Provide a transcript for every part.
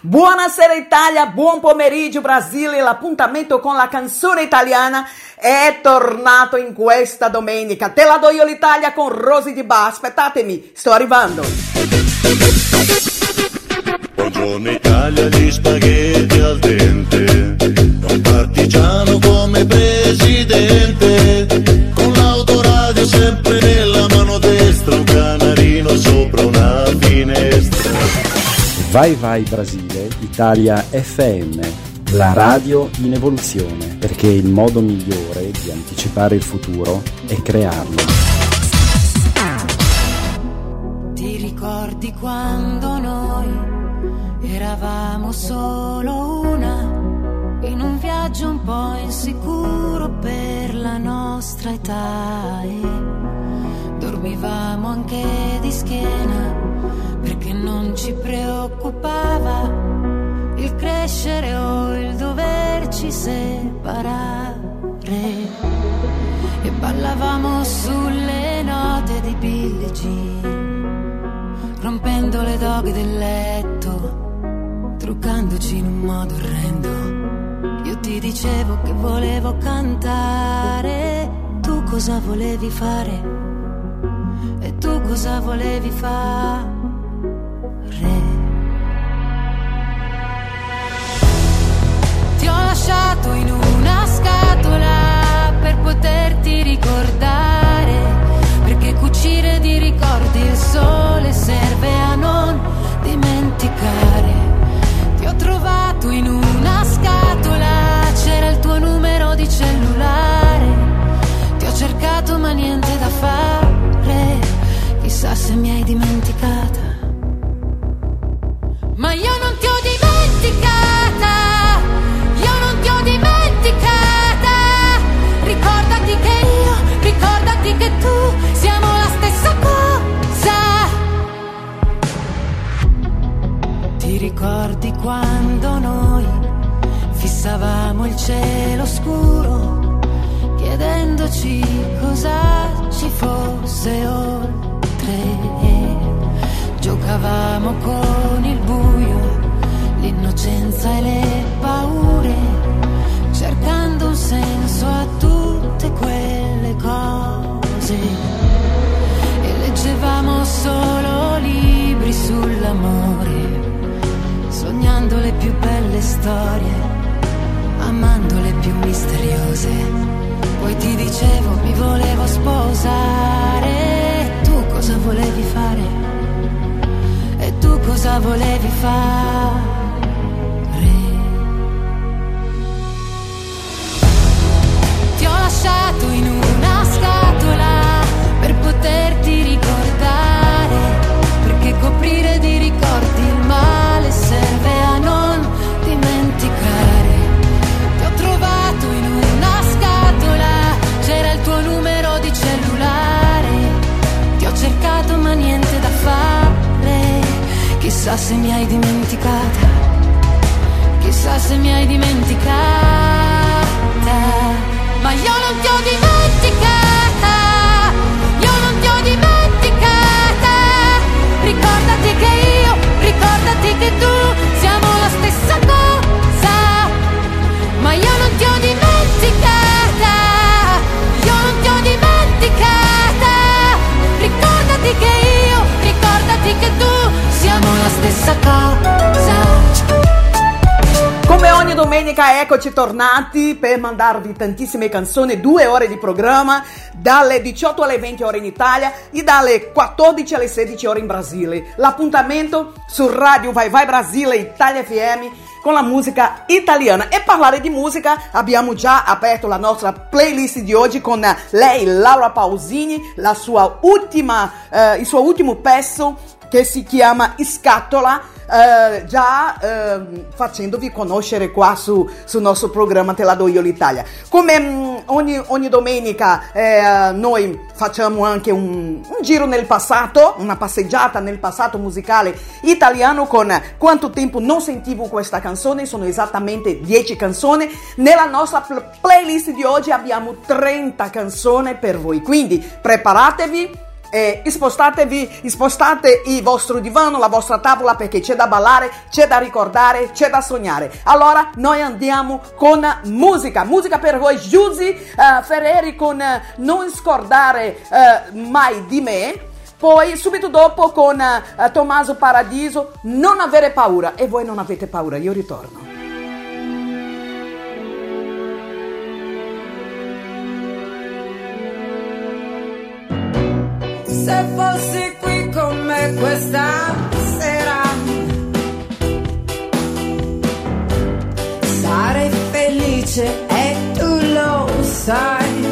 Buonasera Italia, buon pomeriggio Brasile, l'appuntamento con la canzone italiana è tornato in questa domenica. Te la do io l'Italia con Rosy Di Ba, aspettatemi, sto arrivando. Buongiorno Italia, gli spaghetti al dente, un partigiano come presidente, Vai Vai Brasile, Italia FM, la radio in evoluzione, perché il modo migliore di anticipare il futuro è crearlo. Ti ricordi quando noi eravamo solo una, in un viaggio un po' insicuro per la nostra età e dormivamo anche di schiena perché non ci preoccupava il crescere o il doverci separare e ballavamo sulle note di Billie Jean rompendo le doghe del letto truccandoci in un modo orrendo. Io ti dicevo che volevo cantare, tu cosa volevi fare? E tu cosa volevi fare? Ti ho lasciato in una scatola per poterti ricordare, perché cucire di ricordi il sole serve a non dimenticare ho trovato in una scatola, c'era il tuo numero di cellulare. Ti ho cercato ma niente da fare, chissà se mi hai dimenticata. Ma io non ti ho dimenticata, io non ti ho dimenticata. Ricordati che io, ricordati che tu siamo la stessa cosa. Ti ricordi quando noi fissavamo il cielo scuro, chiedendoci cosa ci fosse oltre. Giocavamo con il buio, l'innocenza e le paure, cercando un senso a tutte quelle cose. E leggevamo solo libri sull'amore sognando le più belle storie, amando le più misteriose. Poi ti dicevo mi volevo sposare, e cosa volevi fare? E tu cosa volevi fare? Ti ho lasciato in una scatola per poterti Chissà se mi hai dimenticata. Chissà se mi hai dimenticata. Ma io non ti ho dimenticata. Io non ti ho dimenticata. Ricordati che io, ricordati che tu domenica eccoci tornati per mandarvi tantissime canzoni, due ore di programma, dalle 18 alle 20 ore in Italia e dalle 14 alle 16 ore in Brasile. L'appuntamento su Radio Vai Vai Brasile Italia FM con la musica italiana. E parlare di musica abbiamo già aperto la nostra playlist di oggi con lei, Laura Pausini, la sua ultima, eh, il suo ultimo pezzo che si chiama Scatola. Uh, già uh, facendovi conoscere qua su, sul nostro programma Te la do io l'Italia. Come um, ogni, ogni, domenica eh, noi facciamo anche un, un, giro nel passato, una passeggiata nel passato musicale italiano con quanto tempo non sentivo questa canzone, sono esattamente 10 canzoni. Nella nostra playlist di oggi abbiamo 30 canzoni per voi, quindi preparatevi E spostatevi, spostate il vostro divano, la vostra tavola perché c'è da ballare, c'è da ricordare, c'è da sognare. Allora noi andiamo con musica, musica per voi Giusy uh, Ferreri con uh, Non scordare uh, mai di me. Poi subito dopo con Tommaso Paradiso, non avere paura. E voi non avete paura, io ritorno. Se fossi qui con me questa sera. Sarei felice e tu lo sai.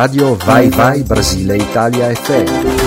Radio Vai Vai Brasile Italia FM.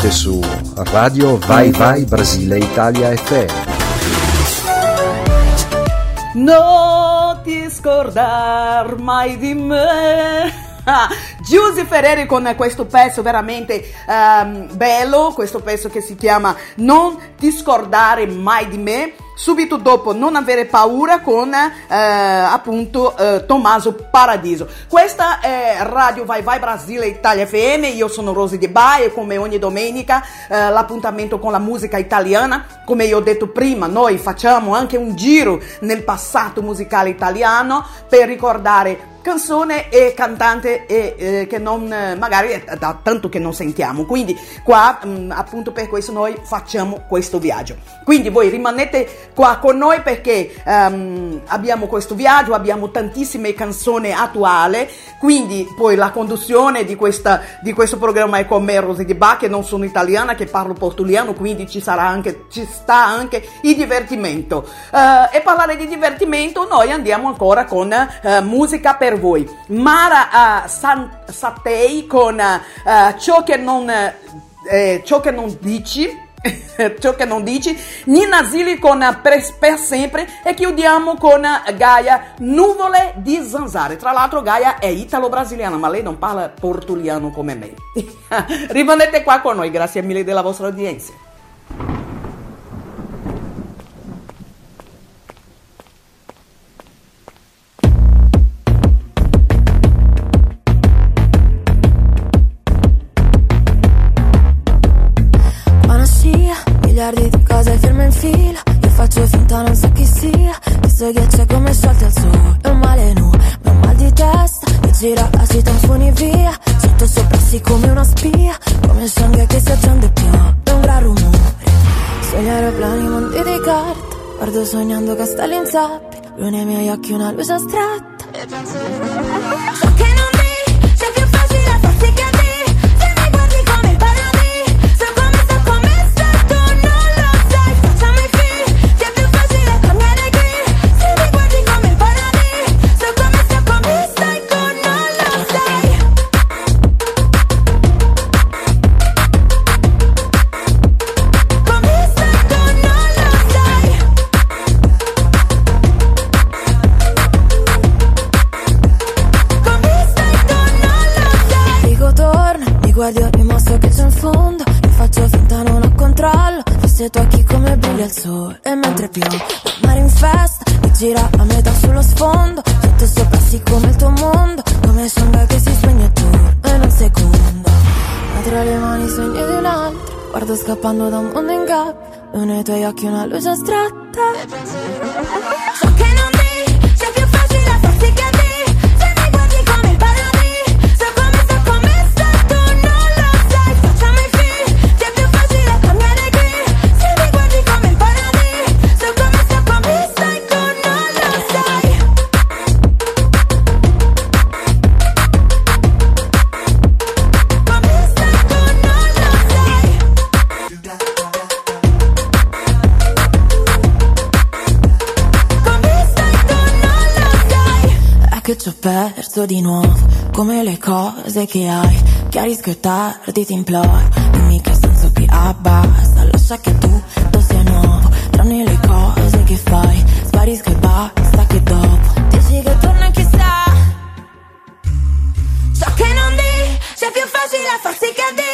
Siete su Radio Vai Vai Brasile Italia FM. Non ti scordar mai di me. Ah, Giusy Ferreri con questo pezzo veramente um, bello, questo pezzo che si chiama Non ti scordare mai di me. Subito dopo Non avere paura con eh, appunto eh, Tommaso Paradiso. Questa è Radio Vai Vai Brasile Italia FM. Io sono Rosy Di Bai e come ogni domenica eh, l'appuntamento con la musica italiana. Come io ho detto prima, noi facciamo anche un giro nel passato musicale italiano per ricordare canzone e cantante e, eh, che non eh, magari da tanto che non sentiamo. Quindi qua mh, mm, appunto per questo noi facciamo questo viaggio. Quindi voi rimanete qua con noi perché um, abbiamo questo viaggio abbiamo tantissime canzoni attuali quindi poi la conduzione di, questa, di questo programma è con me Rosy Di Ba che non sono italiana che parlo portuliano quindi ci sarà anche ci sta anche il divertimento. Uh, e parlare di divertimento noi andiamo ancora con uh, musica per per voi. Mara uh, San, Satei con uh, ciò, che non, eh, ciò che non dici. ciò che non dici, Nina Zilli con per, per, sempre e chiudiamo con Gaia Nuvole di Zanzare. Tra l'altro Gaia è italo-brasiliana, ma lei non parla portuliano come me. Rimanete qua con noi, grazie mille della vostra audienza. Sia Questo ghiaccio come sciolti al sole È un male nu, ma un mal di testa Mi gira la città fuori via Sotto sopra sì come una spia Come sangue che si accende più È un gran rumore. Sugli aeroplani mondi di carta Guardo sognando castelli in sabbia Lui nei miei occhi una luce astratta. E penso che non guardi rimosso che c'è in fondo. Io faccio finta non ho controllo. Forse tocchi come brilla il sole. E mentre piove mare in festa Mi gira a metà sullo sfondo. Sotto sopra sì come il tuo mondo. Come sembra che si spegne tu in un secondo. Ma tra le mani sogni di un altro. Guardo scappando da un mondo in gabbia E nei tuoi occhi una luce astratta ci ho perso di nuovo Come le cose che hai. Chiarisco e tardi ti imploro Dimmi che senso che abbassa. Lascia che tutto sia nuovo Tranne le cose che fai. Sparisco e basta che dopo Dici che torna chissà So che non di C'è più facile farsi cadere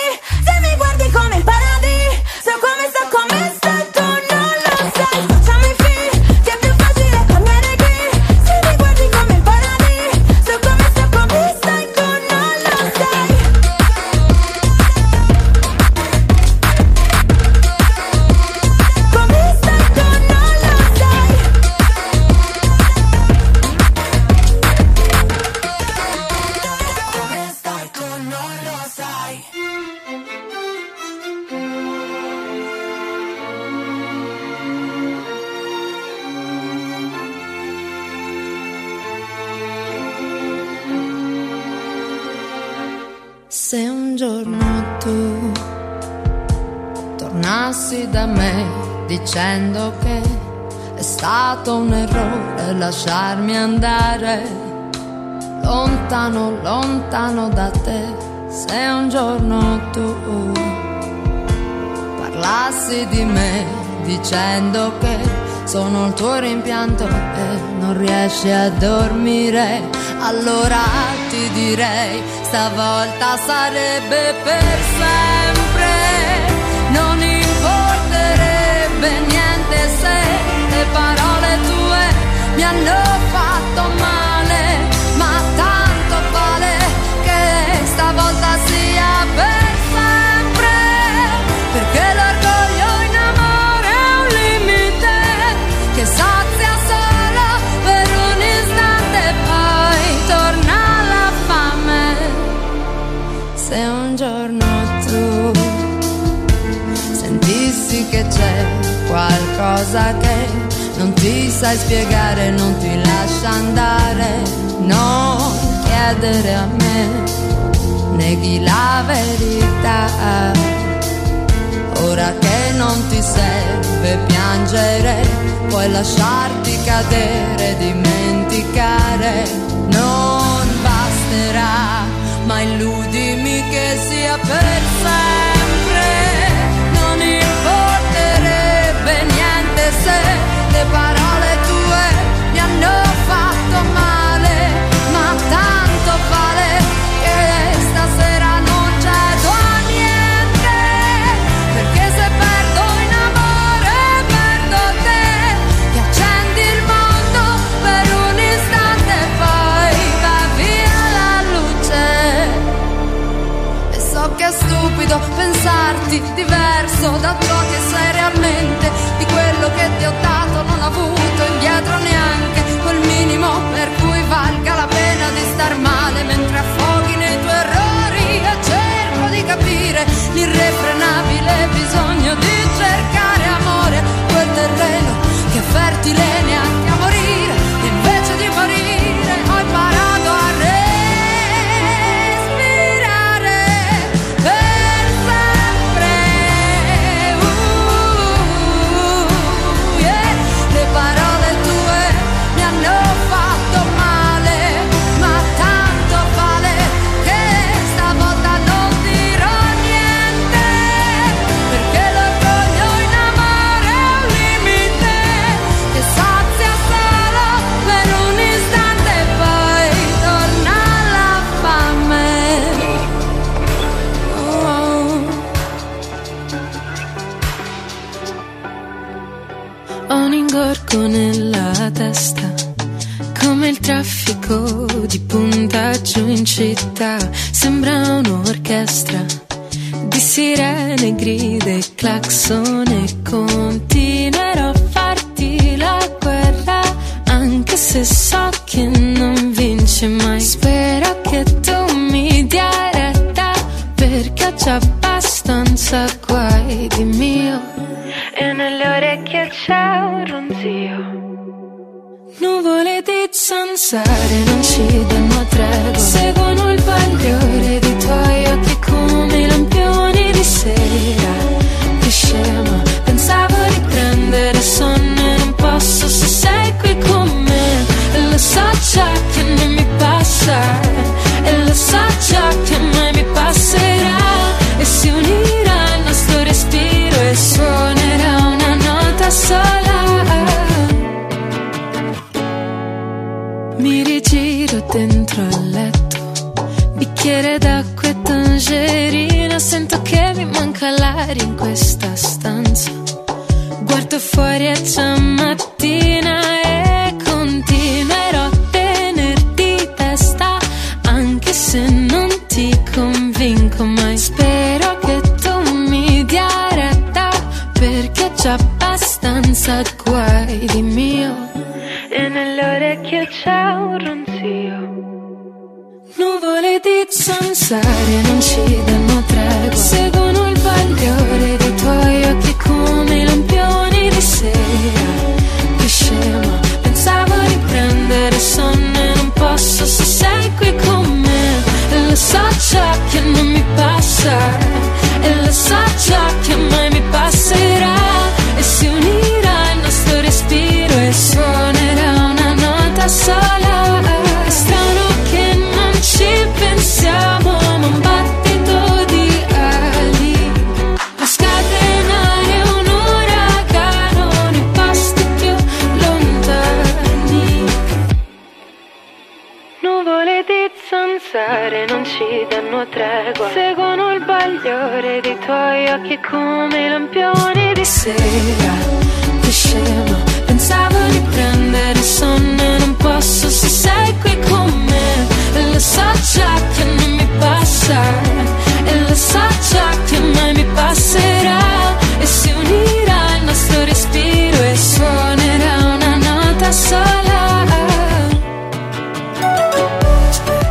lasciarmi andare lontano, lontano da te. Se un giorno tu parlassi di me dicendo che sono il tuo rimpianto e non riesci a dormire, allora ti direi stavolta sarebbe per sempre. Non importerebbe niente se le parole tue mi hanno ti sai spiegare, non ti lascia andare, non chiedere a me, neghi la verità. Ora che non ti serve piangere, puoi lasciarti cadere, dimenticare, non basterà, ma illudimi che sia per sempre, non importerebbe niente se le parole tutto nella testa, come il traffico di puntaggio in città, sembra un'orchestra di sirene, grida e claxone con So già che non mi passa, e lo so già che mai mi passerà. E si unirà il nostro respiro e suonerà una nota sola.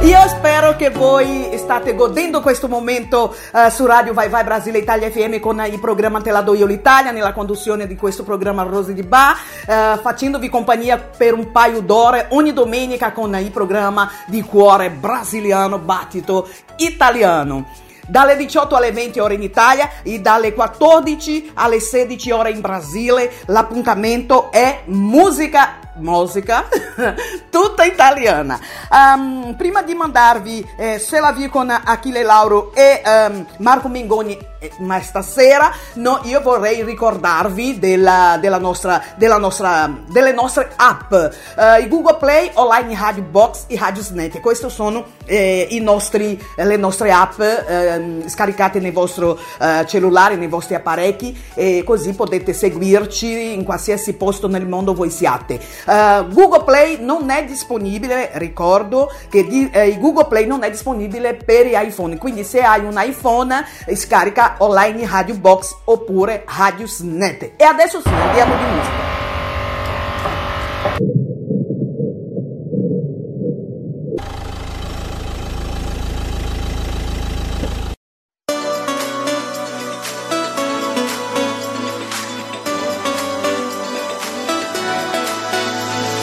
Io spero che voi state godendo questo momento eh, su Radio Vai Vai Brasile Italia FM con il programma Te la do io l'Italia, nella conduzione di questo programma Rose di Ba, eh, facendovi compagnia per un paio d'ore ogni domenica con il programma di cuore brasiliano battito italiano. Dalle 18 alle 20 ore in Italia e dalle 14 alle 16 ore in Brasile l'appuntamento è musica musica tutta italiana. Um, prima di mandarvi eh, Se la vi con Achille Lauro e um, Marco Mengoni, eh, ma stasera no, io vorrei ricordarvi della, della nostra, della nostra, delle nostre app, uh, i Google Play, Online Radio Box e Snap. Queste sono eh, nostri, le nostre app eh, scaricate nel vostro eh, cellulare, nei vostri apparecchi e così potete seguirci in qualsiasi posto nel mondo voi siate. Uh, Google Play non è disponibile, ricordo che di, eh, Google Play non è disponibile per iPhone, quindi se hai un iPhone scarica online Radio Box oppure Radio Snap. E adesso sì, andiamo di musica.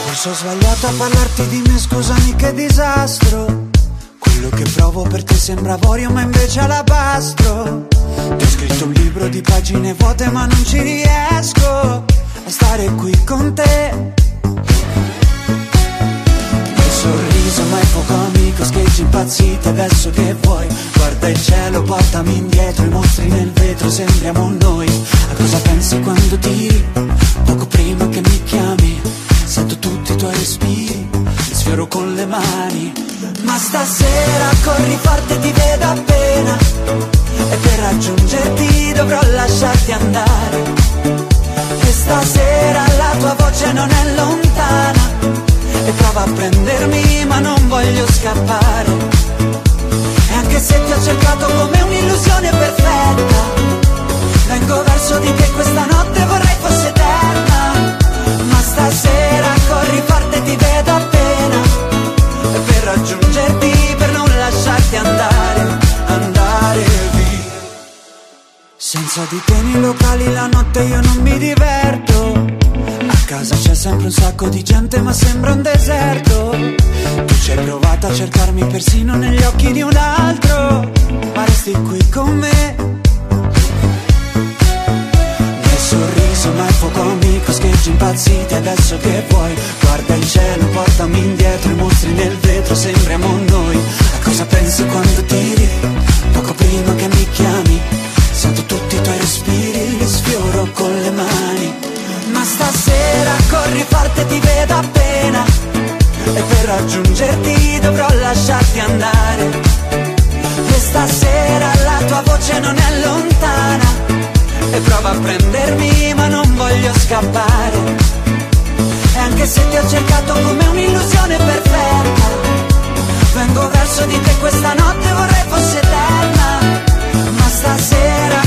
Forse ho sbagliato a parlarti di me, scusami che disastro. Quello che provo per te sembra avorio, ma invece alabastro. Ti ho scritto un libro di pagine vuote, ma non ci riesco a stare qui con te. Il sorriso, ma è poco amico, scheggi impazziti, adesso che vuoi? Guarda il cielo, portami indietro, i mostri nel vetro, sembriamo noi. A cosa pensi quando tiri? Poco prima che mi chiami. Sento tutti i tuoi respiri, li sfioro con le mani. Ma stasera corri forte, ti vedo appena. E per raggiungerti dovrò lasciarti andare. E stasera la tua voce non è lontana. E prova a prendermi, ma non voglio scappare. E anche se ti ho cercato come un'illusione perfetta, vengo verso di te questa notte vorrei fosse eterna. Ma stasera corri forte ti vedo appena E per raggiungerti, Senza di te nei locali la notte io non mi diverto. A casa c'è sempre un sacco di gente ma sembra un deserto. Tu ci hai provato a cercarmi persino negli occhi di un altro Ma resti qui con me. Nel sorriso ma è fuoco amico Scheggi impazziti adesso che vuoi. Guarda il cielo, portami indietro I mostri nel vetro, sembriamo noi. A cosa pensi quando tiri? Poco prima che mi chiami Sento tutti i tuoi respiri Li sfioro con le mani. Ma stasera corri forte ti vedo appena. E per raggiungerti dovrò lasciarti andare. E stasera la tua voce non è lontana. E prova a prendermi ma non voglio scappare. E anche se ti ho cercato come un'illusione perfetta Vengo verso di te questa notte vorrei fosse eterna Ma stasera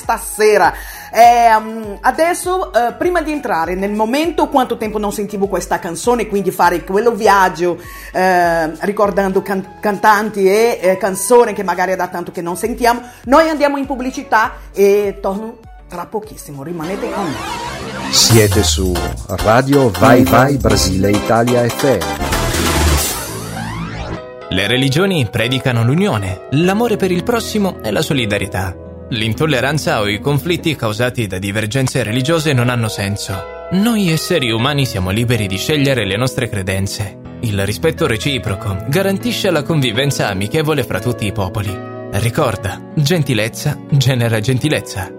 stasera. Eh, um, adesso, eh, prima di entrare nel momento, quanto tempo non sentivo questa canzone, quindi fare quello viaggio eh, ricordando can- cantanti e eh, canzoni che magari è da tanto che non sentiamo, noi andiamo in pubblicità e torno tra pochissimo. Rimanete con noi. Siete su Radio Vai Vai Brasile Italia FM. Le religioni predicano l'unione, l'amore per il prossimo e la solidarietà. L'intolleranza o i conflitti causati da divergenze religiose non hanno senso. Noi esseri umani siamo liberi di scegliere le nostre credenze. Il rispetto reciproco garantisce la convivenza amichevole fra tutti i popoli. Ricorda, gentilezza genera gentilezza.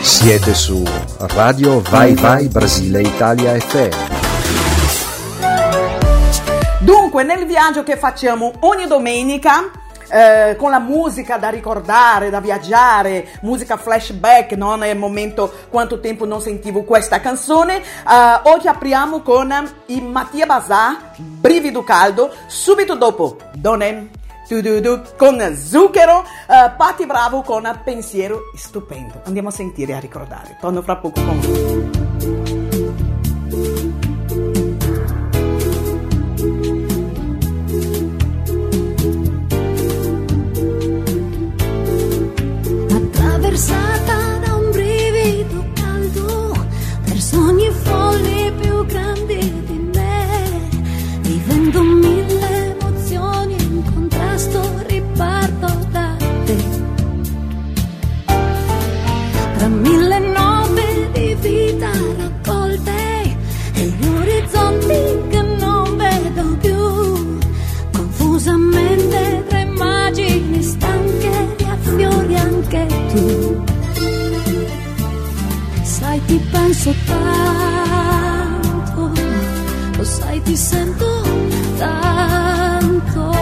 Siete su Radio Vai Vai Brasile Italia FM. Dunque, nel viaggio che facciamo ogni domenica, eh, con la musica da ricordare, da viaggiare, musica flashback, non è il momento quanto tempo non sentivo questa canzone. Eh, oggi apriamo con i Mattia Bazar, Brivido Caldo, subito dopo Donem. Con Zucchero, eh, Patti Bravo con Pensiero Stupendo. Andiamo a sentire e a ricordare. Torno fra poco con voi. Tu. Sai ti penso tanto lo sai ti sento tanto.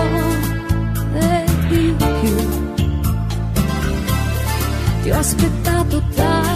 E di più ti ho aspettato tanto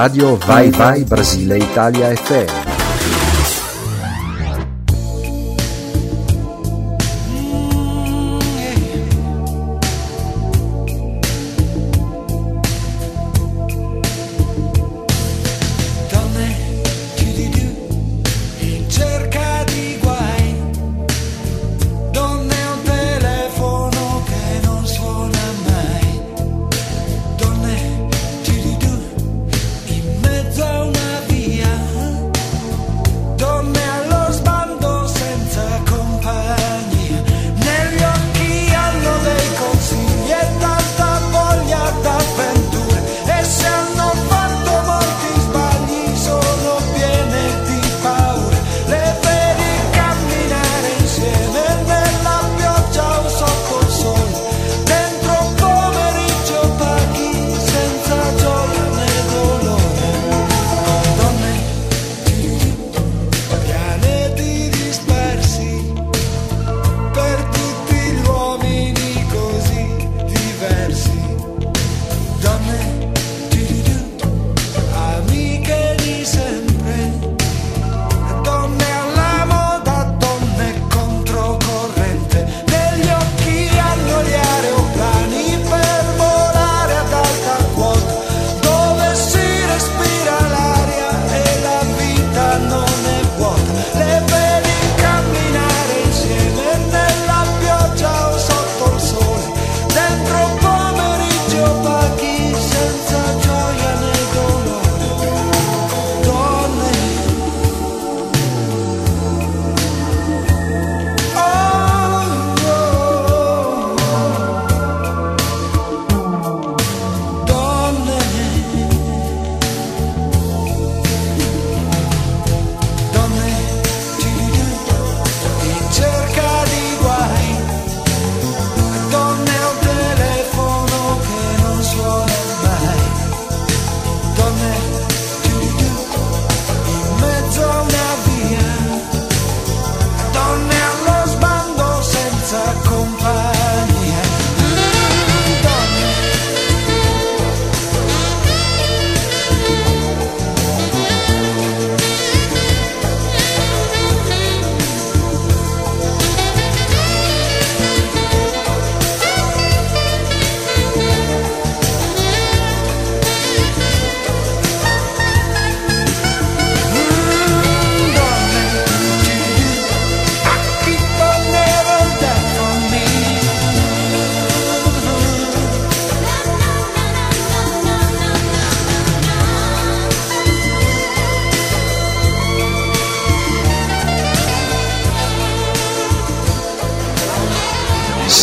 Radio Vai Vai Brasile Italia FM.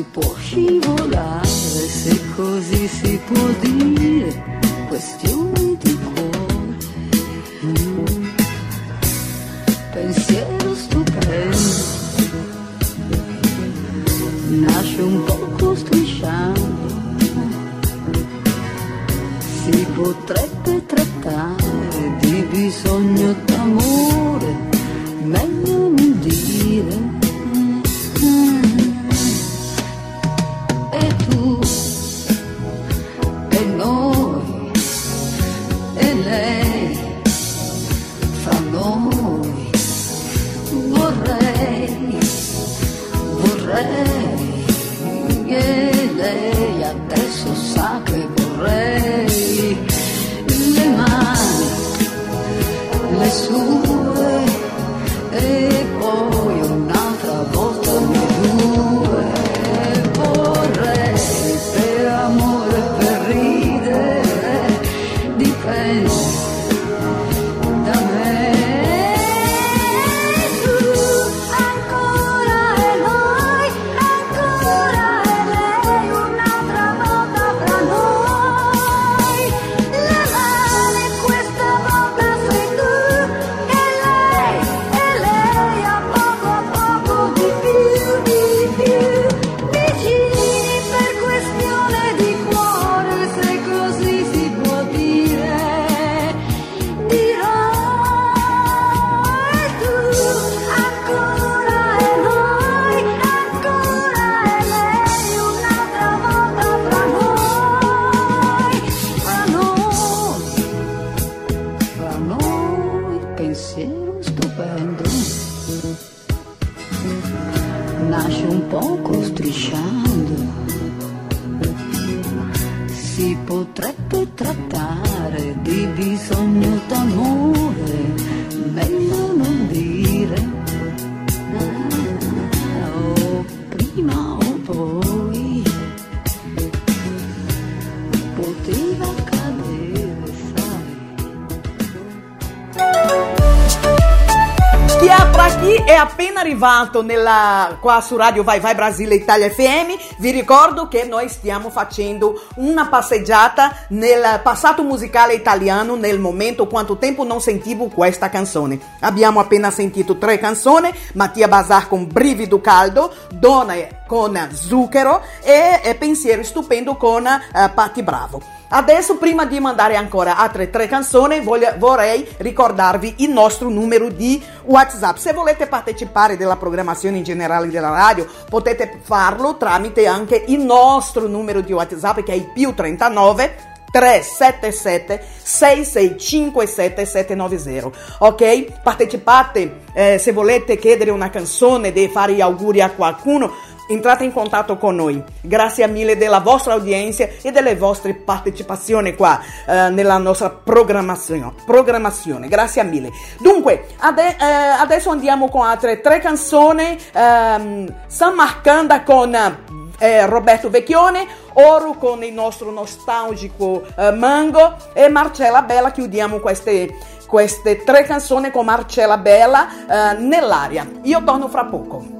Si può scivolare, se così si può dire, questione arrivato nella, qua su Radio Vai Vai Brasile Italia FM, vi ricordo che noi stiamo facendo una passeggiata nel passato musicale italiano nel momento quanto tempo non sentivo questa canzone. Abbiamo appena sentito tre canzoni, Mattia Bazar con Brivido Caldo, Donna con Zucchero e, Pensiero Stupendo con eh, Patti Bravo. Adesso, prima di mandare ancora altre tre canzoni, voglio- vorrei ricordarvi il nostro numero di WhatsApp. Se volete partecipare della programmazione in generale della radio, potete farlo tramite anche il nostro numero di WhatsApp che è il più 39 377 6657 790 ok partecipate eh, se volete chiedere una canzone di fare gli auguri a qualcuno entrate in contatto con noi. Grazie mille della vostra audienza e delle vostre partecipazioni qua eh, nella nostra programmazione. programmazione. Grazie mille. Dunque, ade- eh, adesso andiamo con altre tre canzoni. ehm, San Marcanda con eh, Roberto Vecchione, Oro con il nostro nostalgico eh, Mango e Marcella Bella. Chiudiamo queste, queste tre canzoni con Marcella Bella eh, nell'aria. Io torno fra poco.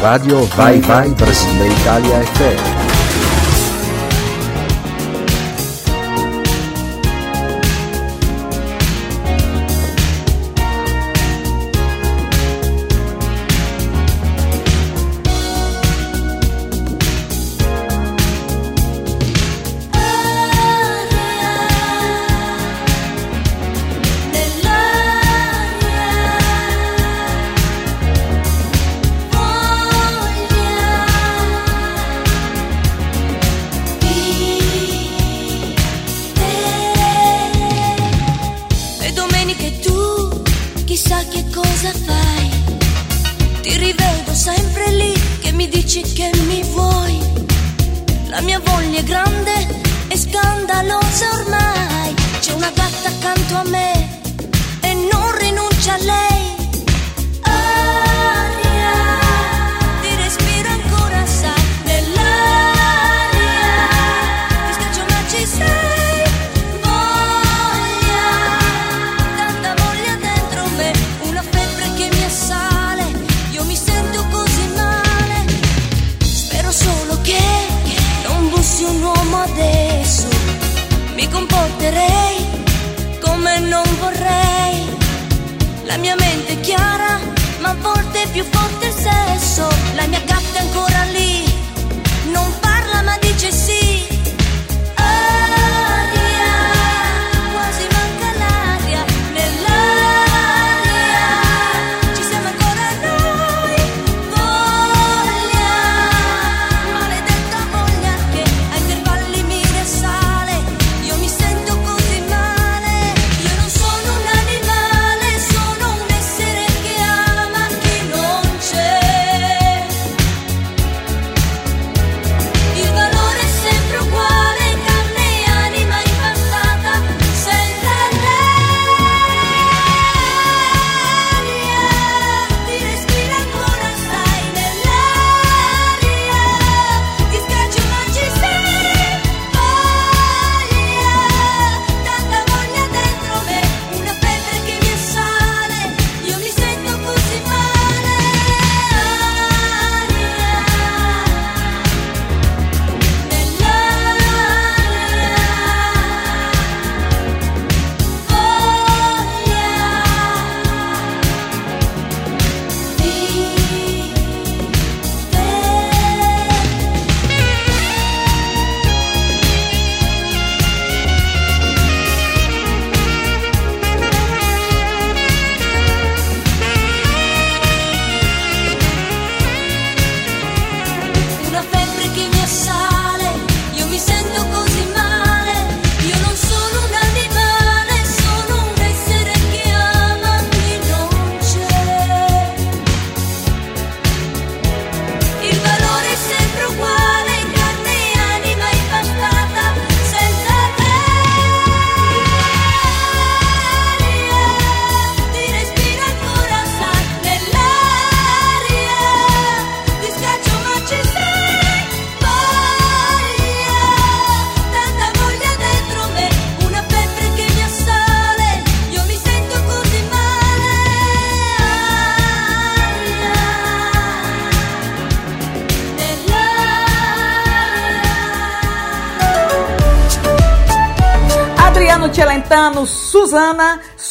Radio Vai Vai Brasile Italia FM.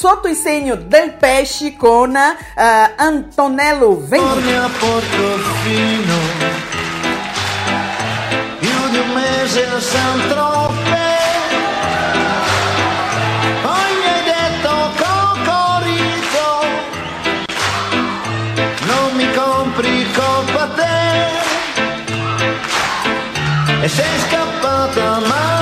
sotto il segno del pesce con uh, Antonello Venti. A Portofino, più di un mese a San Trope. E sei scappata mai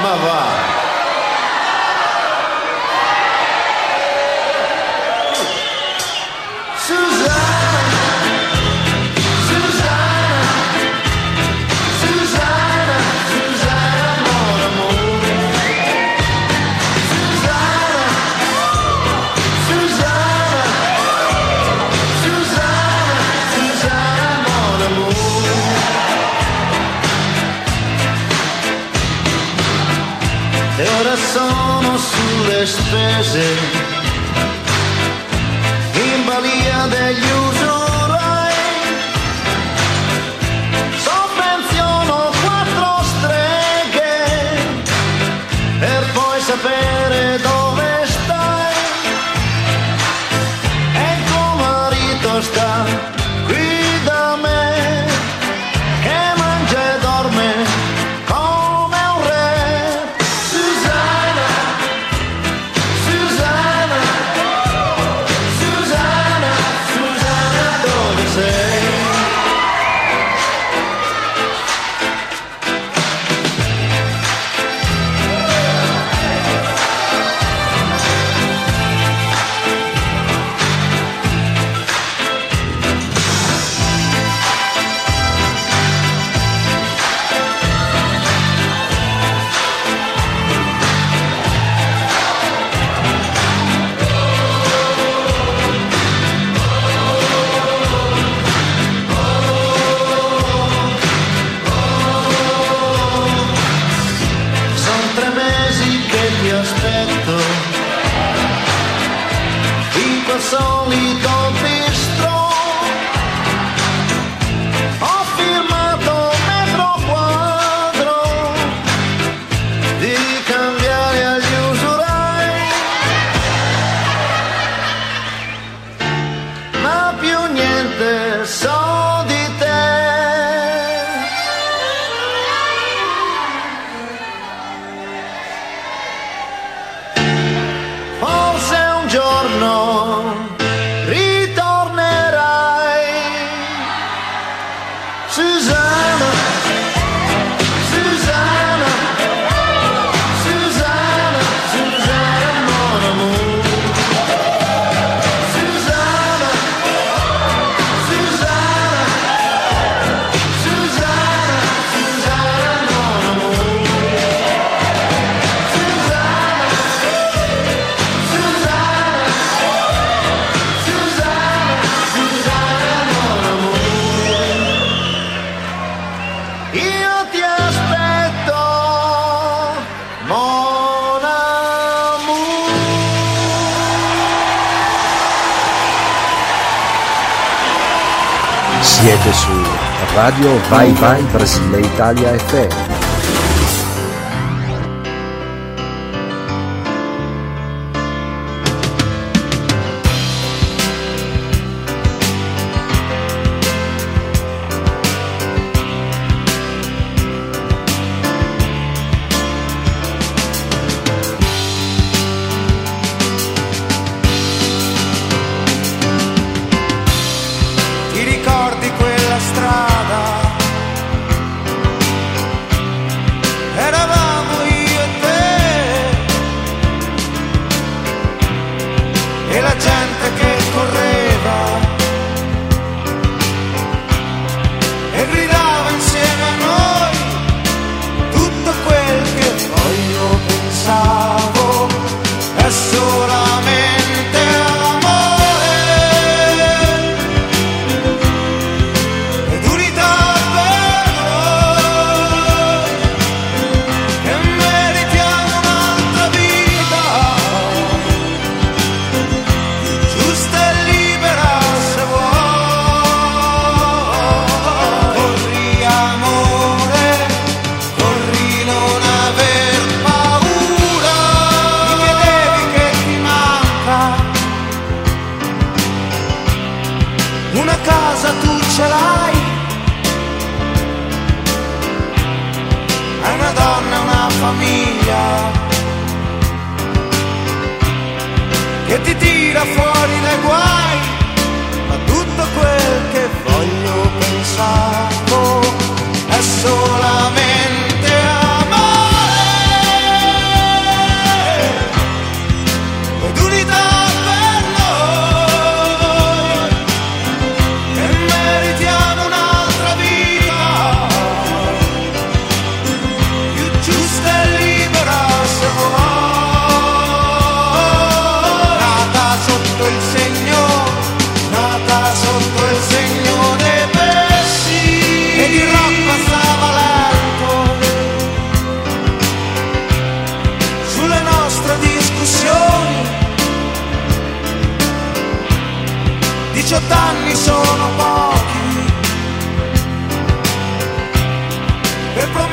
Mas vá. ora sono sulle spese in balia degli urti Radio Vai Vai Brasile Italia FM 18 anni sono pochi. Per promettersi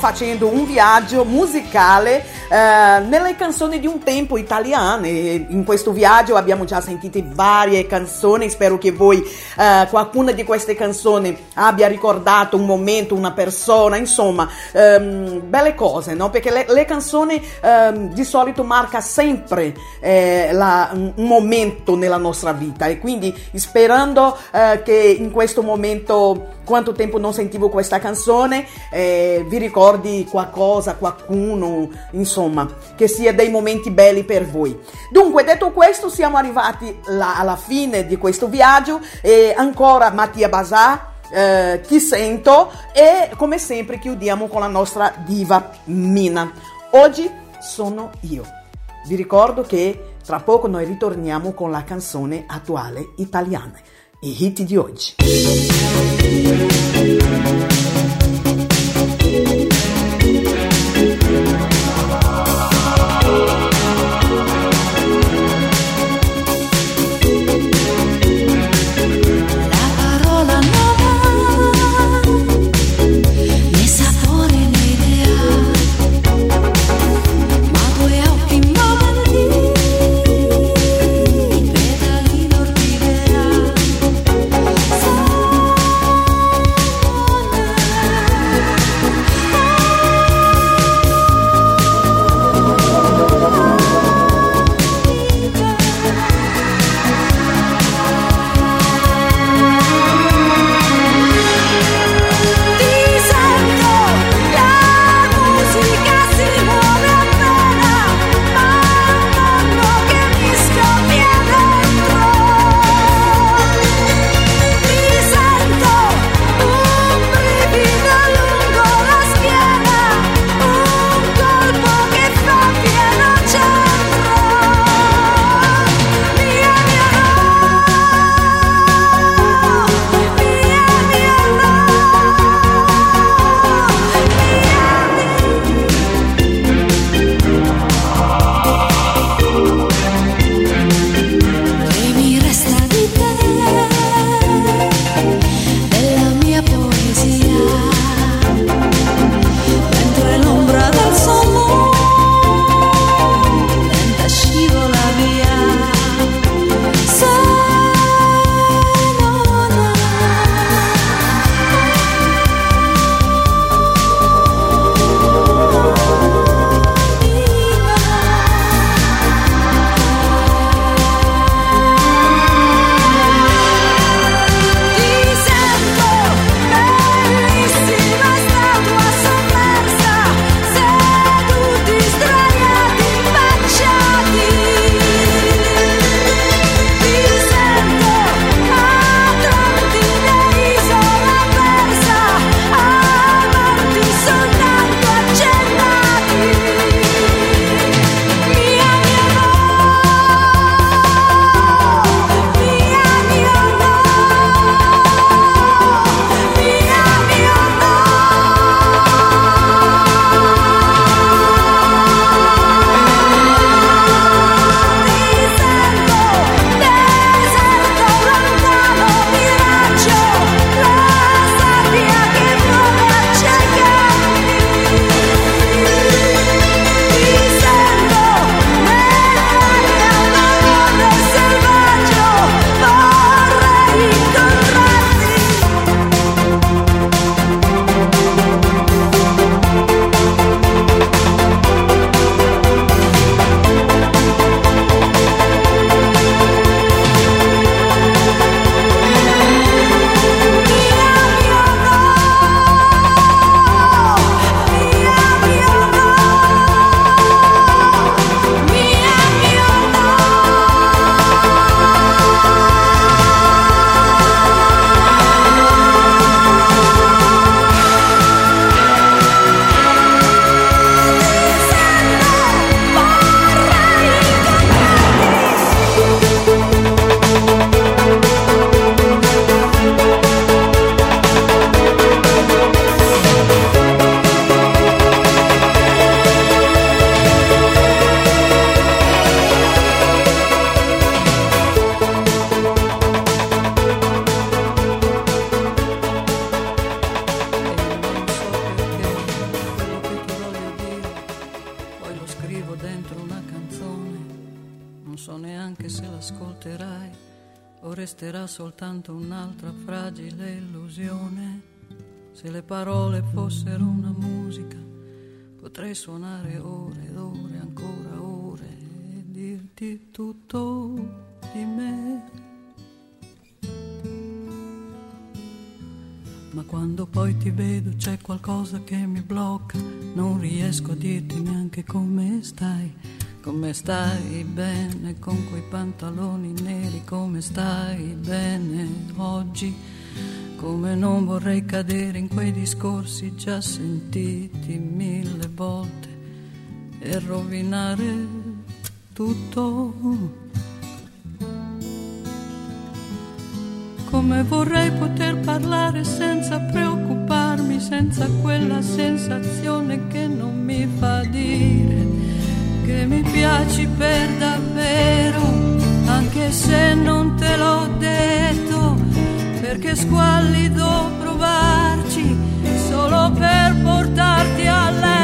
facendo un viaggio musicale eh, nelle canzoni di un tempo italiane. In questo viaggio abbiamo già sentito varie canzoni, spero che voi eh, qualcuna di queste canzoni abbia ricordato un momento, una persona, insomma, ehm, belle cose, no? Perché le, le canzoni ehm, di solito marca sempre eh, la- un un momento nella nostra vita e quindi sperando eh, che in questo momento quanto tempo non sentivo questa canzone, eh, vi ricordi qualcosa, qualcuno, insomma, che sia dei momenti belli per voi. Dunque, detto questo, siamo arrivati la, alla fine di questo viaggio e ancora Mattia Basà. Eh, ti sento e come sempre chiudiamo con la nostra diva Mina. Oggi sono io. Vi ricordo che tra poco noi ritorniamo con la canzone attuale italiana. e hit de hoje. tutto di me. Ma quando poi ti vedo c'è qualcosa che mi blocca, non riesco a dirti neanche come stai, come stai bene con quei pantaloni neri, come stai bene oggi, come non vorrei cadere in quei discorsi già sentiti mille volte e rovinare il tutto. Come vorrei poter parlare senza preoccuparmi, senza quella sensazione che non mi fa dire che mi piaci per davvero, anche se non te l'ho detto, perché squallido provarci solo per portarti a letto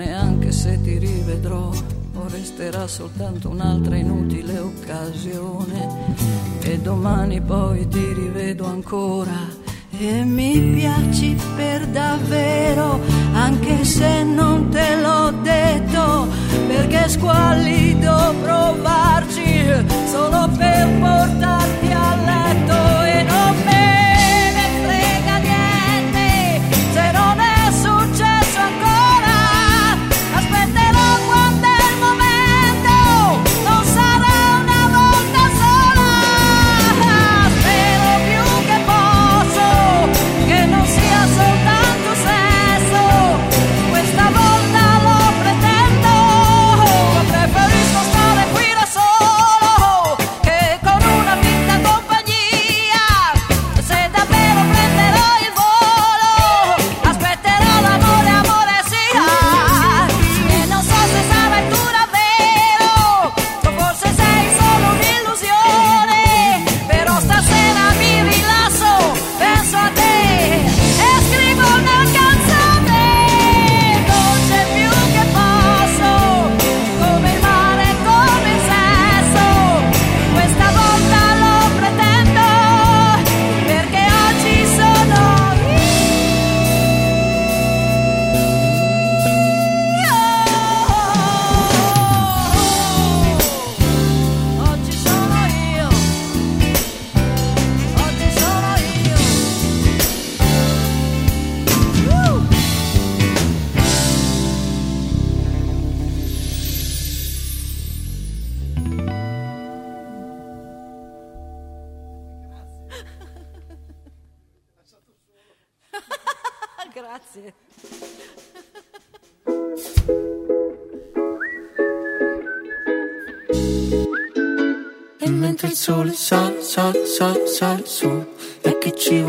neanche se ti rivedrò o resterà soltanto un'altra inutile occasione. E domani poi ti rivedo ancora. E mi piaci per davvero, anche se non te l'ho detto, perché squallido provarci solo per portarti a letto e non me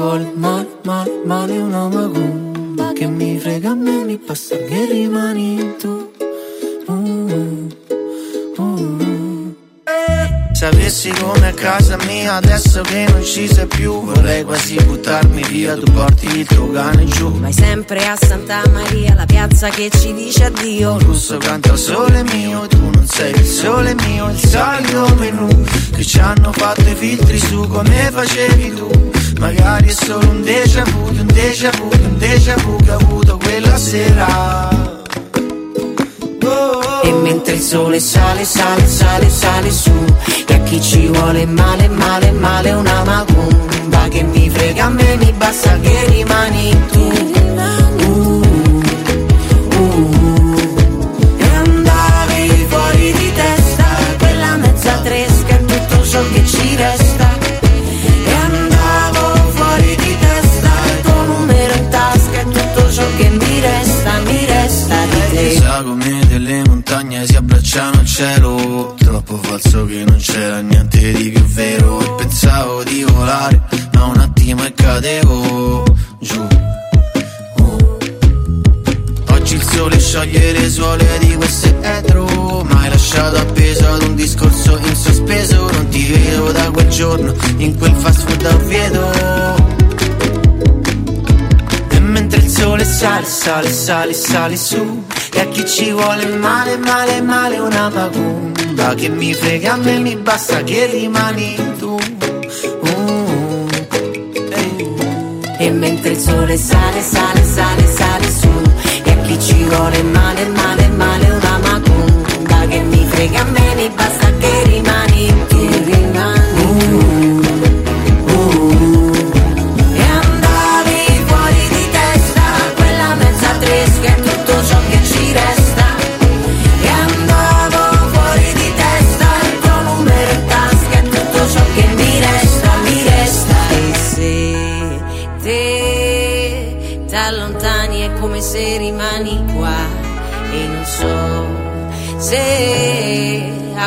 vuole male, male, male una macumba Che mi frega a me, mi basta che rimani tu Sapessi come a casa mia adesso che non ci sei più Vorrei quasi buttarmi via, tu porti il tuo cane giù. Vai sempre a Santa Maria, la piazza che ci dice addio. Il russo canta il sole mio, tu non sei il sole mio, il solito menù Che ci hanno fatto i filtri su come facevi tu. Magari è solo un déjà vu, un déjà vu, un déjà vu che ho avuto quella sera E mentre il sole sale, sale, sale, sale su E a chi ci vuole male, male, male una macumba Che mi frega a me, mi basta che rimani tu. Uh, uh. E andavi fuori di testa Quella mezza è tutto ciò che ci resta. E andavo fuori di testa Il tuo numero tasca è tutto ciò che mi resta, mi resta di te montagne si abbracciano al cielo. Troppo falso che non c'era niente di più vero. E pensavo di volare ma un attimo e cadevo giù. Oh. Oggi il sole scioglie le suole di queste etro. Ma lasciato appeso ad un discorso in sospeso. Non ti vedo da quel giorno in quel fast food a il sole sale, sale, sale, sale su. E a chi ci vuole male, male, male una macumba Che mi frega a me, mi basta che rimani tu. Uh, E mentre il sole sale, sale, sale, sale su. E a chi ci vuole male, male, male una macumba Che mi frega a me, mi basta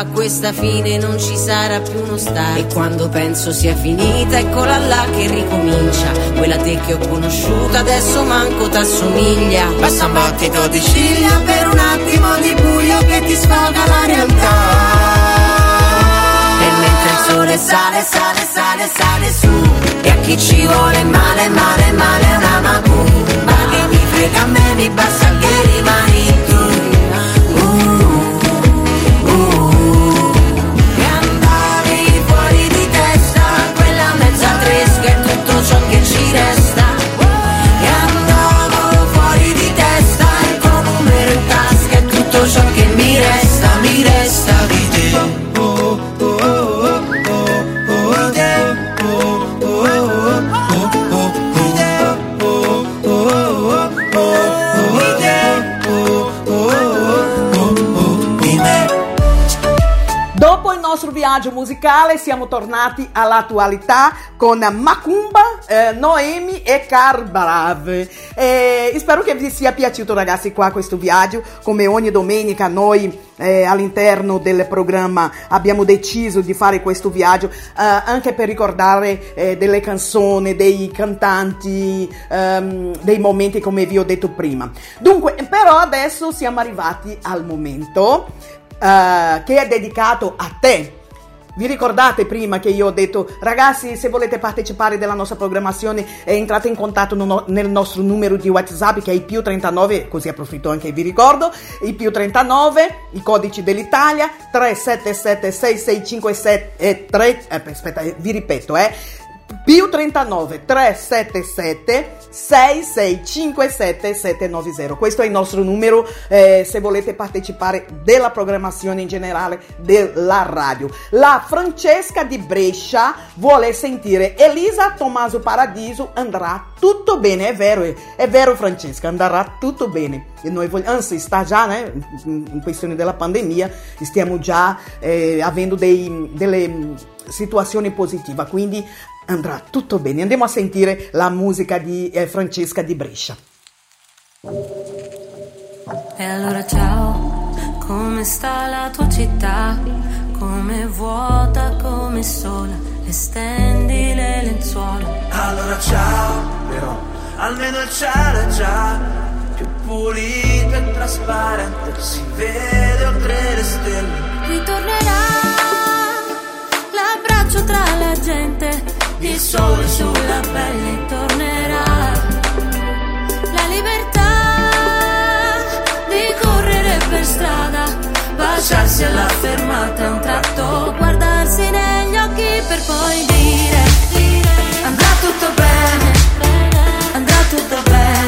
a questa fine non ci sarà più uno stare. E quando penso sia finita eccola là che ricomincia. Quella te che ho conosciuto adesso manco t'assomiglia. Basta un battito di ciglia per un attimo di buio che ti sfoga la realtà. E mentre il sole sale, sale, sale, sale su E a chi ci vuole male, male, male una macumba musicale siamo tornati all'attualità con Macumba, eh, Noemi e Carbrave. Eh, spero che vi sia piaciuto ragazzi qua questo viaggio, come ogni domenica noi eh, all'interno del programma abbiamo deciso di fare questo viaggio eh, anche per ricordare eh, delle canzoni, dei cantanti, ehm, dei momenti come vi ho detto prima. Dunque, però adesso siamo arrivati al momento eh, che è dedicato a te. Vi ricordate prima che io ho detto, ragazzi, se volete partecipare della nostra programmazione, eh, entrate in contatto nel nostro numero di WhatsApp che è il più 39, così approfitto anche vi ricordo, il più 39, i codici dell'Italia, 377 6657 e 3, eh, aspetta, eh, vi ripeto, eh, più 39 377 6657 790 questo è il nostro numero eh, se volete partecipare della programmazione in generale della radio. La Francesca di Brescia vuole sentire Elisa Tommaso Paradiso. Andrà tutto bene è vero è vero Francesca andrà tutto bene. E noi vogliamo anzi sta già né, in questione della pandemia stiamo già eh, avendo dei, delle situazioni positive quindi andrà tutto bene. Andiamo a sentire la musica di eh, Francesca di Brescia. E allora ciao, come sta la tua città? Come vuota, come sola, e stendi le lenzuola. Allora ciao, però almeno il cielo è già più pulito e trasparente, si vede oltre le stelle. Ritornerà l'abbraccio tra la gente, il sole sulla pelle tornerà. La libertà di correre per strada, baciarsi alla fermata un tratto, guardarsi negli occhi per poi dire, andrà tutto bene, andrà tutto bene.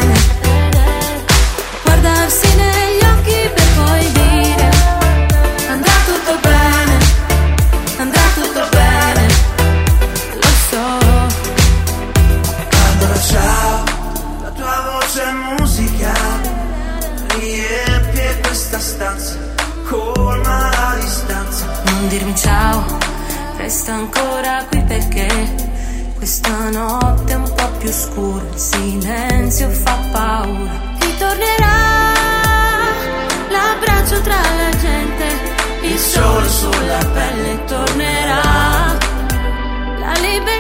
Resta ancora qui perché questa notte è un po' più scura, il silenzio fa paura. Ritornerà l'abbraccio tra la gente, il sole sulla pelle tornerà. La libertà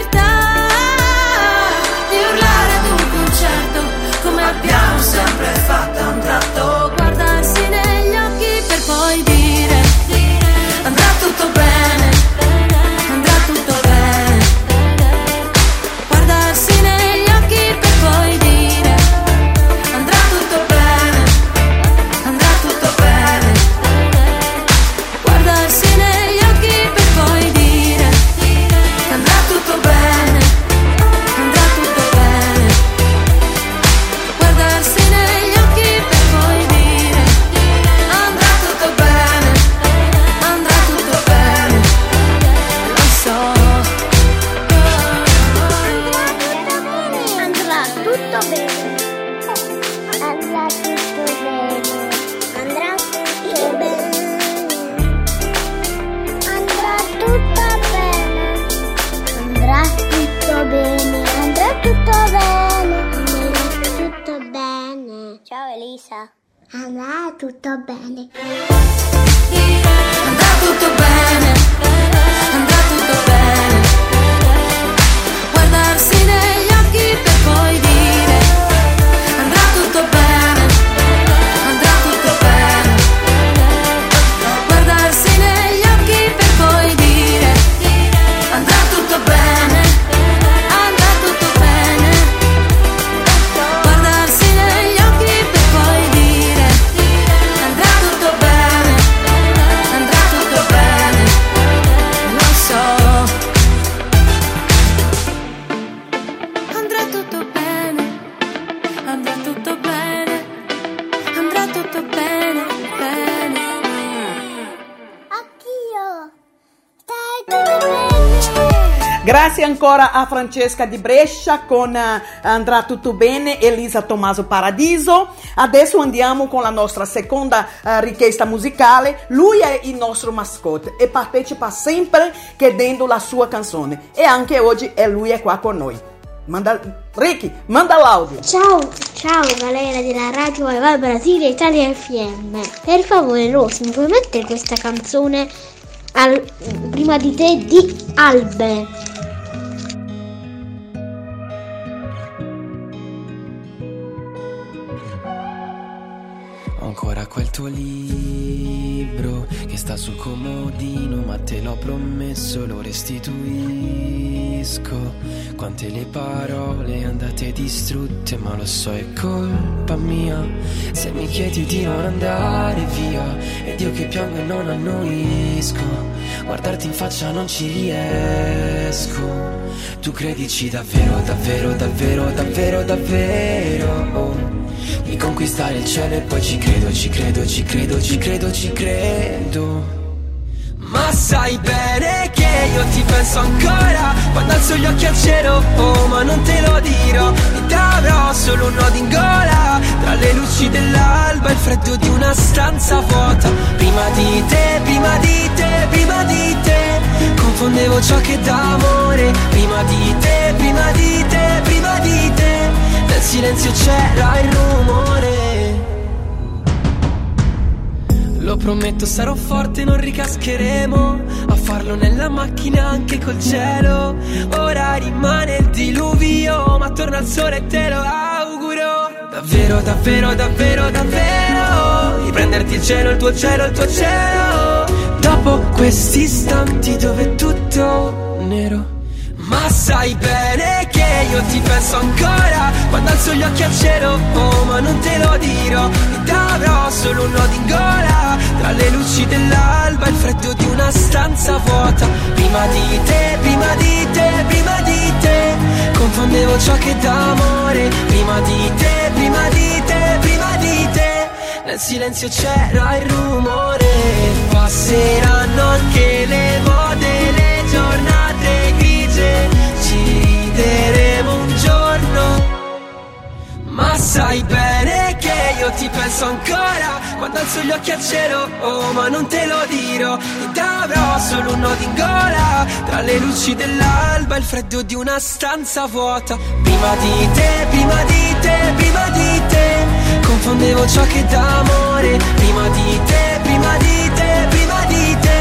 a Francesca di Brescia con eh, Andrà tutto bene, Elisa Tommaso Paradiso. Adesso andiamo con la nostra seconda eh, richiesta musicale. Lui è il nostro mascotte e partecipa sempre chiedendo la sua canzone. E anche oggi è lui è qua con noi. Manda, Ricky, manda l'audio. Ciao, ciao Valeria della Radio Eva Brasile Italia FM. Per favore, Rosy, mi puoi mettere questa canzone al- prima di te di Albe? Quel tuo libro che sta sul comodino, ma te l'ho promesso, lo restituisco. Quante le parole andate distrutte, ma lo so è colpa mia. Se mi chiedi di non andare via, ed io che piango e non annuisco, guardarti in faccia non ci riesco. Tu credici davvero, davvero, davvero, davvero, davvero di conquistare il cielo e poi ci credo, ci credo, ci credo, ci credo, ci credo. Ma sai bene che io ti penso ancora Quando alzo gli occhi al cielo, oh ma non te lo dirò. E ti avrò solo un nodo in gola Tra le luci dell'alba e il freddo di una stanza vuota. Prima di te, prima di te, prima di te Confondevo ciò che dà amore. Prima di te, prima di te, prima di te Nel silenzio c'era il rumore. Lo prometto sarò forte, non ricascheremo A farlo nella macchina anche col cielo. Ora rimane il diluvio Ma torna il sole e te lo auguro. Davvero, davvero, davvero, davvero Di prenderti il cielo, il tuo cielo, il tuo cielo. Dopo questi istanti dove tutto nero ma sai bene che io ti penso ancora. Quando alzo gli occhi al cielo, oh ma non te lo dirò. E avrò solo un nodo in gola Tra le luci dell'alba e il freddo di una stanza vuota. Prima di te, prima di te, prima di te. Confondevo ciò che dà amore Prima di te, prima di te, prima di te. Nel silenzio c'era il rumore. Passeranno anche le mode, ma sai bene che io ti penso ancora Quando alzo gli occhi al cielo, oh ma non te lo dirò. E ti avrò solo un nodo in gola Tra le luci dell'alba e il freddo di una stanza vuota. Prima di te, prima di te, prima di te Confondevo ciò che dà amore Prima di te, prima di te, prima di te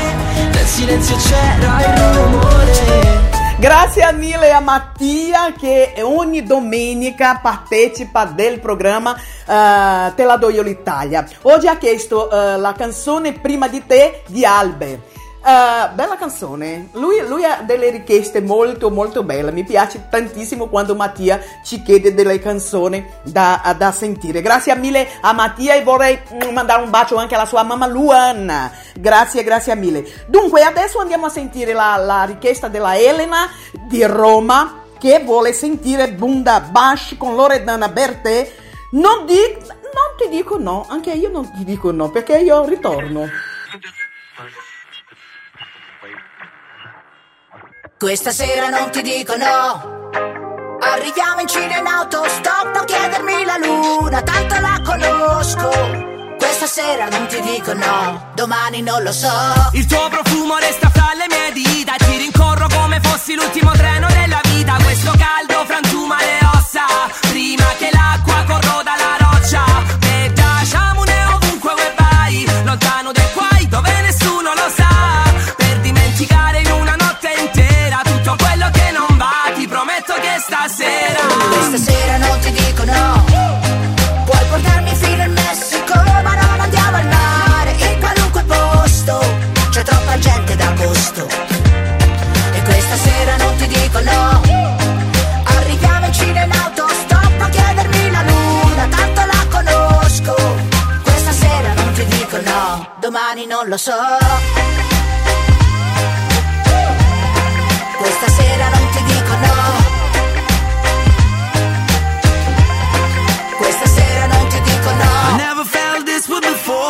Nel silenzio c'era il rumore Grazie mille a Mattia che ogni domenica partecipa del programma eh, Te la do io l'Italia. Oggi ha chiesto eh, la canzone Prima di te di Albe. Eh, bella canzone, lui, lui ha delle richieste molto molto belle, mi piace tantissimo quando Mattia ci chiede delle canzoni da, da sentire. Grazie mille a Mattia e vorrei mm, mandare un bacio anche alla sua mamma Luana. Grazie, grazie mille. Dunque, adesso andiamo a sentire la, la richiesta della Elena di Roma che vuole sentire Bunda Bash con Loredana Bertè. Non, di- non ti dico no, anche io non ti dico no perché io ritorno. Questa sera non ti dico no. Arriviamo in Cina in autostop, non chiedermi la luna, tanto la conosco. Questa sera non ti dico no, domani non lo so. Il tuo profumo resta fra le mie dita Ti rincorro come fossi l'ultimo treno della vita Questo caldo frantuma le ossa Prima che l'acqua corroda la Questa sera non ti dico no. Puoi portarmi fino al Messico Ma non andiamo al mare In qualunque posto. C'è troppa gente d'agosto. E questa sera non ti dico no. Arriviamo in Cina in autostop A chiedermi la luna Tanto la conosco. Questa sera non ti dico no Domani non lo so. Questa sera non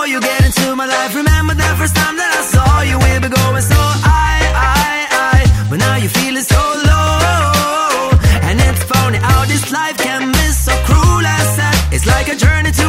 before you get into my life. Remember the first time that I saw you, we were going so high, high, high. But now you're feeling so low. And it's funny how this life can be so cruel and sad. It's like a journey to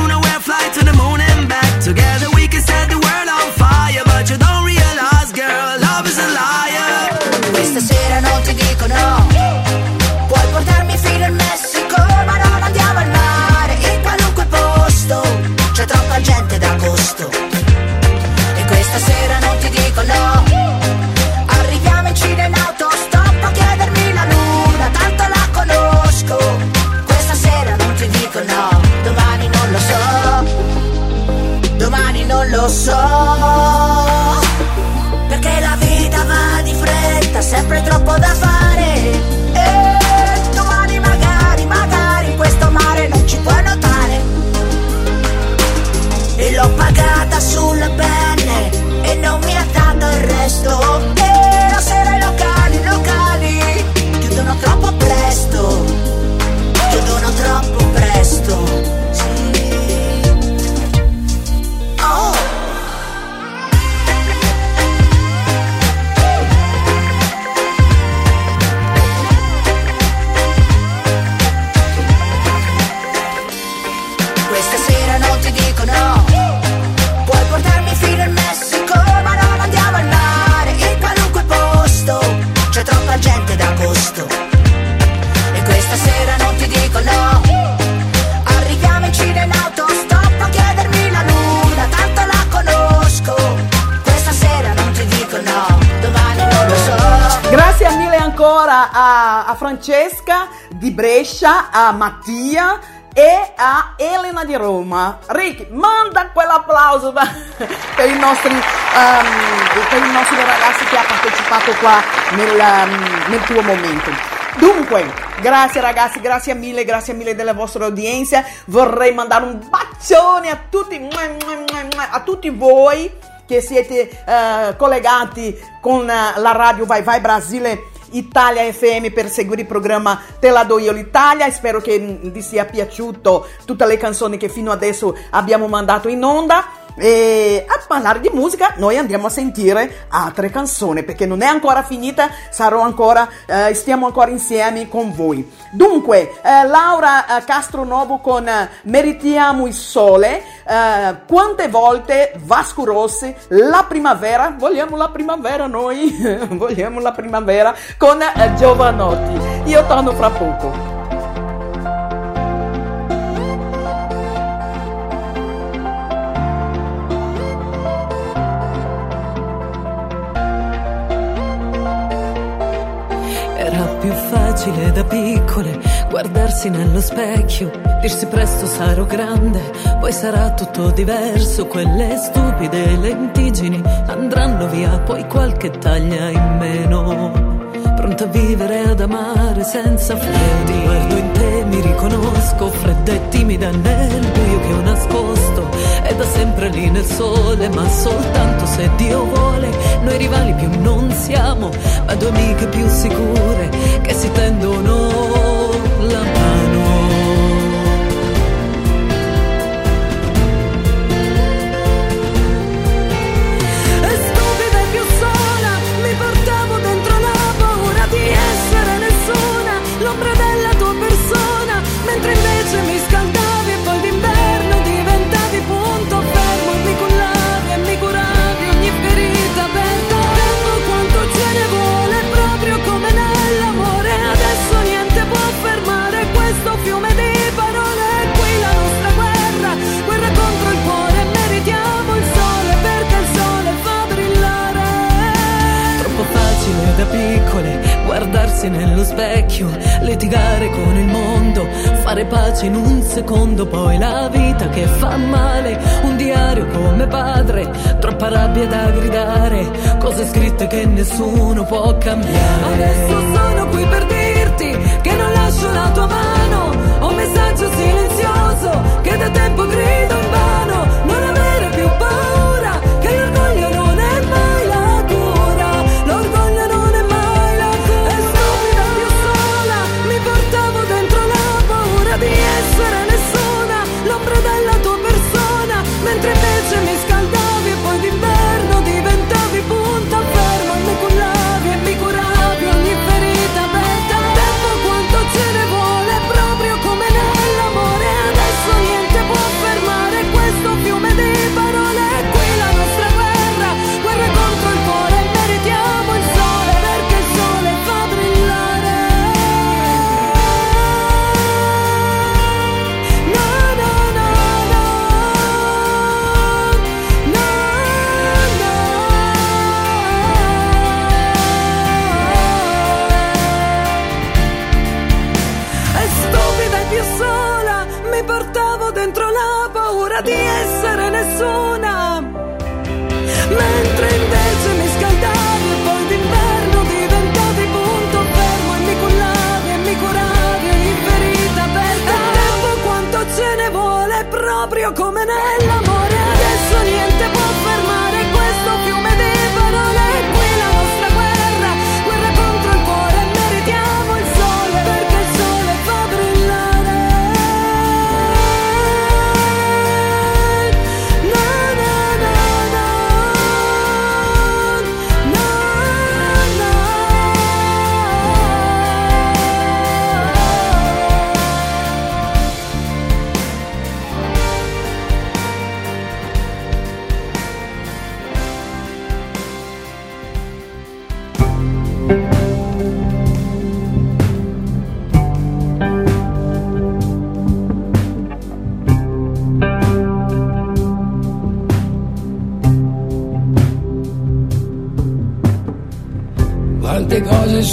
sempre troppo a Mattia e a Elena di Roma. Ricky, manda quell'applauso per i nostri, ehm, per i nostri ragazzi che ha partecipato qua nel, ehm, nel tuo momento. Dunque, grazie ragazzi, grazie mille, grazie mille della vostra udienza. Vorrei mandare un bacione a tutti, a tutti voi che siete eh, collegati con eh, la radio Vai Vai Brasile Italia FM per seguire il programma Te la do io l'Italia spero che vi sia piaciuto tutte le canzoni che fino adesso abbiamo mandato in onda e a parlare di musica noi andiamo a sentire altre canzoni perché non è ancora finita sarò ancora eh, stiamo ancora insieme con voi. Dunque eh, Laura eh, Castronovo con eh, Meritiamo il sole eh, quante volte Vasco Rossi la primavera vogliamo la primavera noi? Vogliamo la primavera con eh, Giovanotti. Io torno fra poco facile da piccole guardarsi nello specchio, dirsi presto sarò grande, poi sarà tutto diverso, quelle stupide lentiggini andranno via, poi qualche taglia in meno. Pronta a vivere, ad amare senza freni. Guardo in te, mi riconosco, fredda e timida nel buio che ho nascosto. È da sempre lì nel sole, ma soltanto se Dio vuole. Noi rivali più non siamo, ma due amiche più sicure che si tendono la mano. Guardarsi nello specchio, litigare con il mondo, fare pace in un secondo, poi la vita che fa male, un diario come padre, troppa rabbia da gridare, cose scritte che nessuno può cambiare. Adesso sono qui per dirti che non lascio la tua mano, ho un messaggio silenzioso che da tempo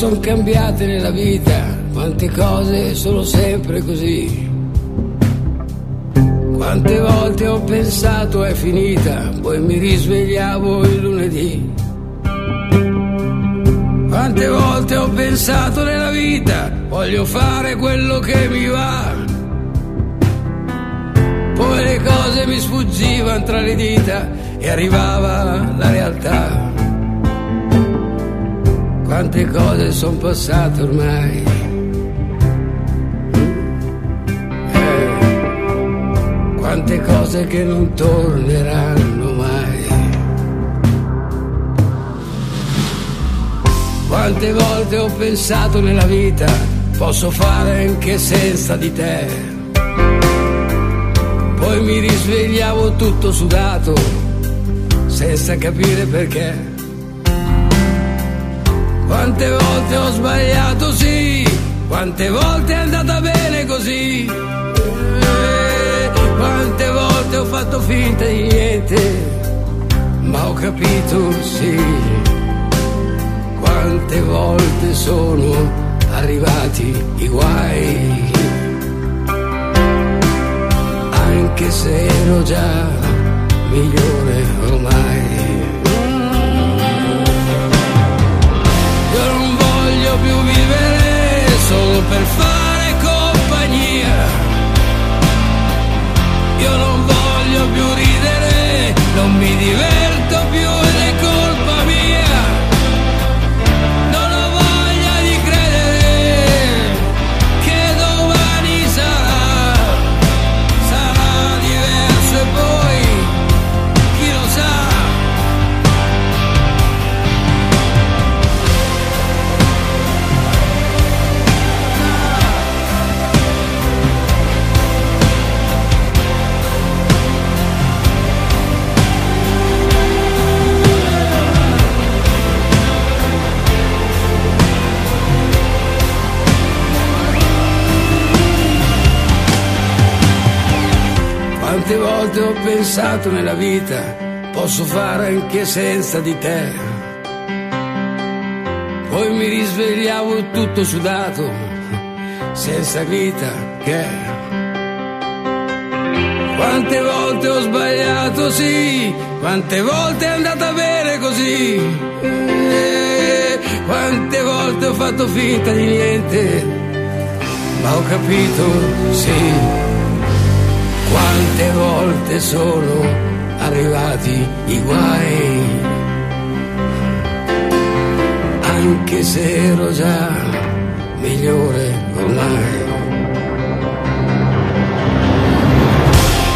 sono cambiate nella vita, quante cose sono sempre così. Quante volte ho pensato è finita, poi mi risvegliavo il lunedì. Quante volte ho pensato nella vita, voglio fare quello che mi va. Poi le cose mi sfuggivano tra le dita e arrivava la realtà. Quante cose sono passate ormai. Eh, quante cose che non torneranno mai. Quante volte ho pensato nella vita, posso fare anche senza di te. Poi mi risvegliavo tutto sudato, senza capire perché. Quante volte ho sbagliato, sì, quante volte è andata bene così. Eh, quante volte ho fatto finta di niente, ma ho capito, sì. Quante volte sono arrivati i guai, anche se ero già migliore solo per fare compagnia. Io non voglio più ridere, non mi diverto ho pensato nella vita posso fare anche senza di te. Poi mi risvegliavo tutto sudato, senza vita che. Quante volte ho sbagliato, sì, quante volte è andata bene così. Eh, quante volte ho fatto finta di niente, ma ho capito, sì quante volte sono arrivati i guai, anche se ero già migliore con lei.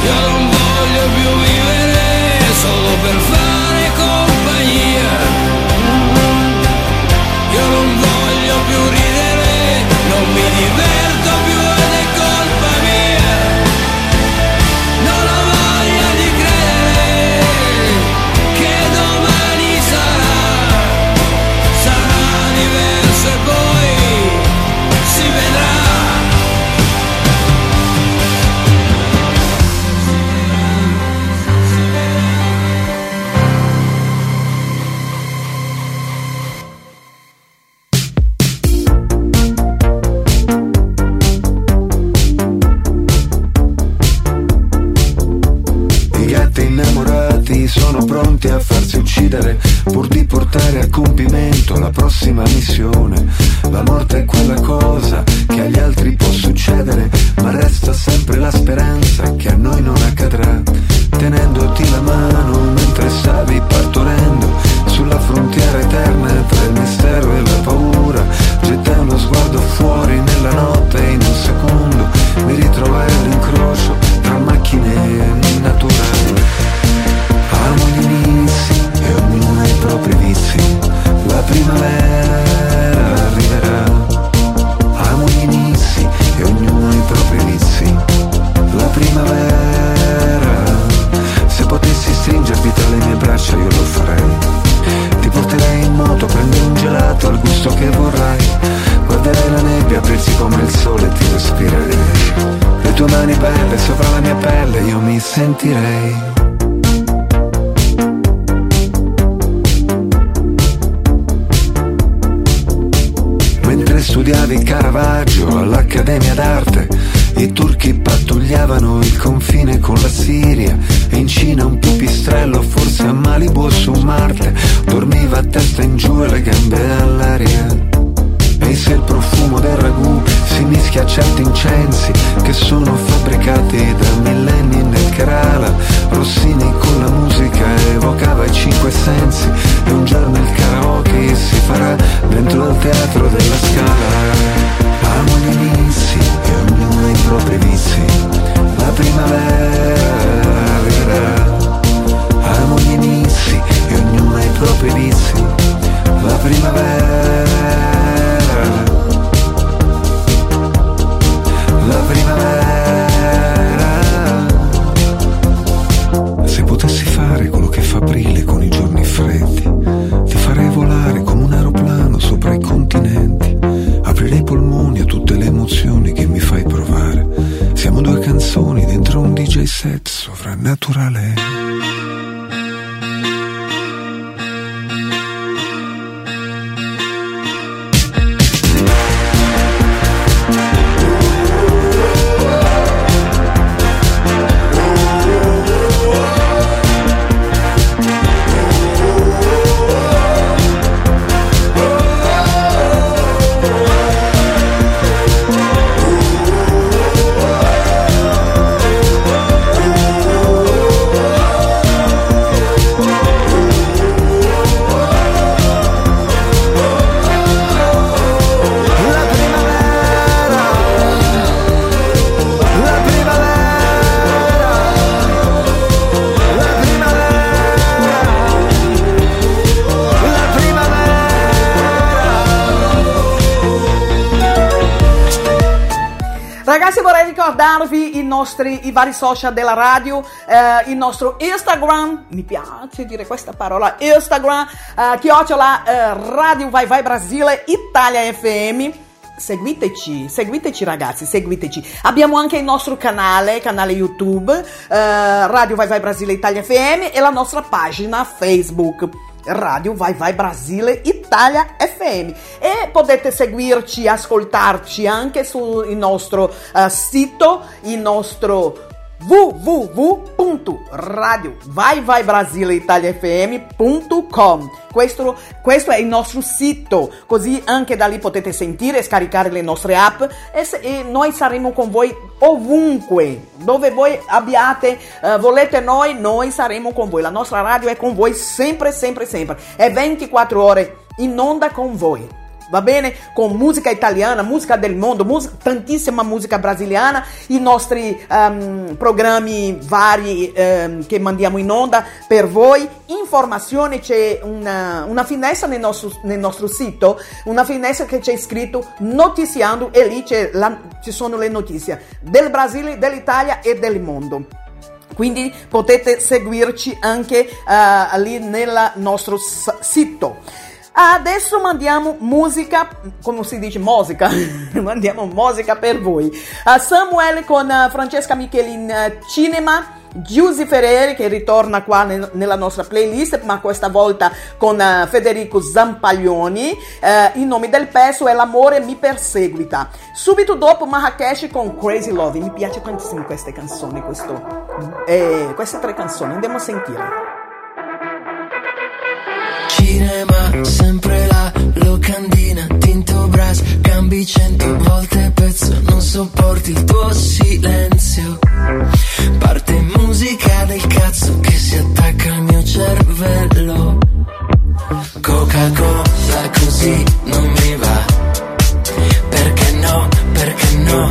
Io non voglio più vivere solo per fare compagnia. Io non voglio più ridere, non mi diverto. naturale. nostri i vari social della radio, eh, il nostro Instagram, mi piace dire questa parola, Instagram, eh, chiocciola eh, Radio Vai Vai Brasile Italia FM seguiteci, seguiteci ragazzi, seguiteci. Abbiamo anche il nostro canale, canale YouTube, eh, Radio Vai Vai Brasile Italia FM e la nostra pagina Facebook. Radio Vai Vai Brasile Italia FM e potete seguirci, ascoltarci anche sul nostro eh, sito, il nostro www.radiovaivaibrasileitaliafm.com questo, questo è il nostro sito, così anche da lì potete sentire e scaricare le nostre app. E, e noi saremo con voi ovunque, dove voi abbiate, eh, volete noi, noi saremo con voi, la nostra radio è con voi sempre, sempre, sempre, è 24 ore in onda con voi. Va bene? Con musica italiana, musica del mondo, musica- tantissima musica brasiliana, i nostri ehm, programmi vari ehm, che mandiamo in onda per voi. Informazioni, c'è una, una finestra nel nostro, nel nostro sito, una finestra che c'è scritto notiziando e lì la- ci sono le notizie del Brasile, dell'Italia e del mondo. Quindi potete seguirci anche eh, lì nel nostro sito. Adesso mandiamo musica, come si dice musica? mandiamo musica per voi. Uh, Samuel con uh, Francesca Michelin uh, Cinema. Giusy Ferreri che ritorna qua nel- nella nostra playlist, ma questa volta con uh, Federico Zampaglioni. Uh, il nome del pezzo è L'amore mi perseguita. Subito dopo Marrakesh con Crazy Love. Mi piace tantissimo queste canzoni, questo, eh, queste tre canzoni. Andiamo a sentire. Cinema, sempre la locandina, tinto brass, cambi cento volte pezzo, non sopporti il tuo silenzio. Parte musica del cazzo che si attacca al mio cervello. Coca-Cola così non mi va. Perché no, perché no,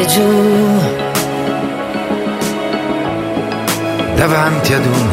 teste giù. Davanti ad un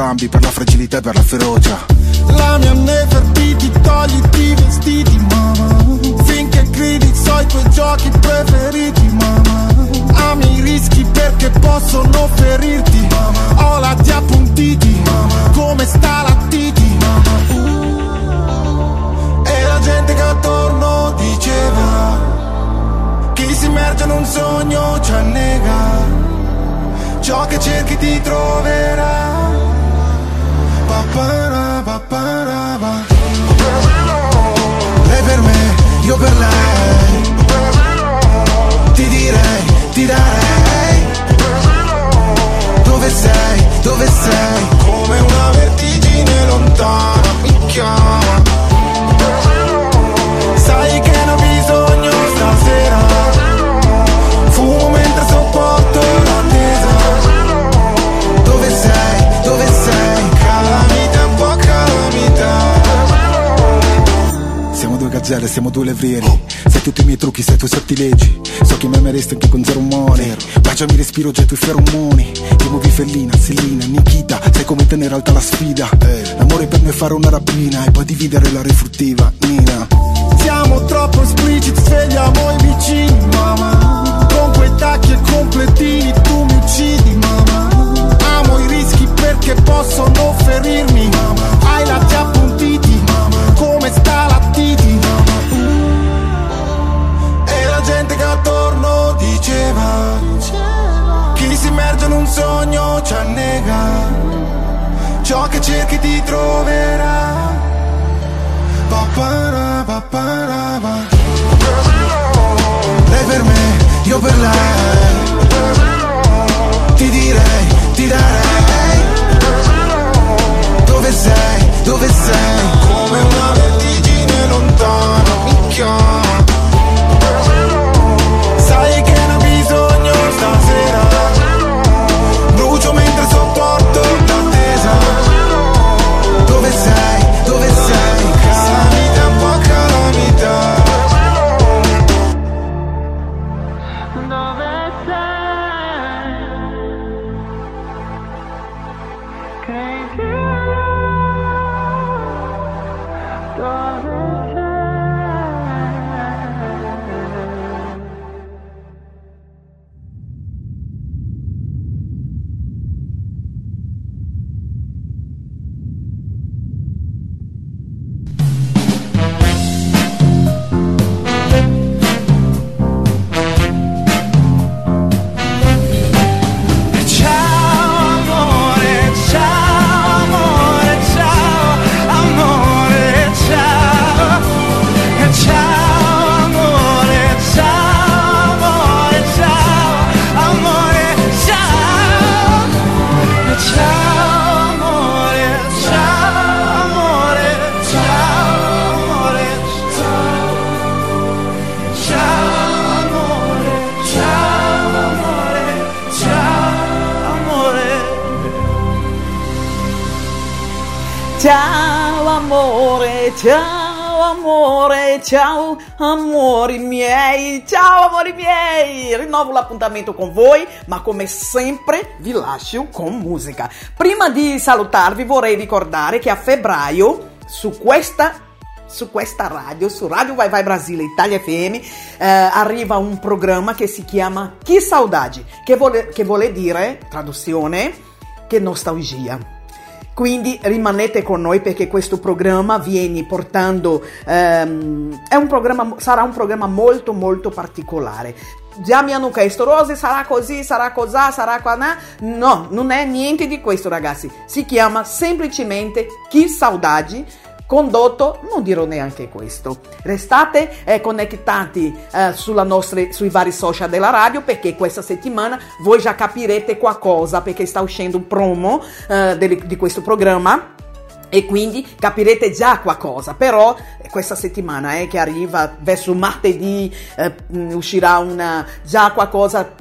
entrambi per la fragilità e per la ferocia. siamo due levrieri oh. Sai tutti i miei trucchi, sai i tuoi sottilegi So che mi ameresti anche con zero umore Baciami, respiro, getto i feromoni. Ti muovi Fellina, Selina, Nikita. Sai come tenere alta la sfida. Eh. L'amore per noi è fare una rapina E poi dividere la rifruttiva, Nina. Siamo troppo espliciti, svegliamo i vicini, mamma Con quei tacchi e completini tu mi uccidi, mamma Amo i rischi perché possono ferirmi, mamma Hai lati appuntiti, mamma Come stai? in un sogno ci annega. Ciò che cerchi ti troverà. Papara, papara, papara lei per me, io per lei. Ti direi, ti darei. L'appuntamento con voi, ma come sempre vi lascio con musica. Prima di salutarvi vorrei ricordare che a febbraio su questa su questa radio, su Radio Vai Vai Brasile Italia FM, eh, arriva un programma che si chiama Chi Saudade, che vuole, che vuole dire, traduzione, che nostalgia. Quindi rimanete con noi perché questo programma viene portando, ehm, un programma, sarà un programma molto molto particolare. Già mi hanno chiesto, Rose sarà così, sarà così, sarà qua, no, non è niente di questo ragazzi, si chiama semplicemente Chi Saudade condotto, non dirò neanche questo. Restate eh, connettati eh, nostre, sui vari social della radio perché questa settimana voi già capirete qualcosa perché sta uscendo un promo eh, di questo programma e quindi capirete già qualcosa. Però questa settimana eh, che arriva verso martedì eh, uscirà una, già qualcosa,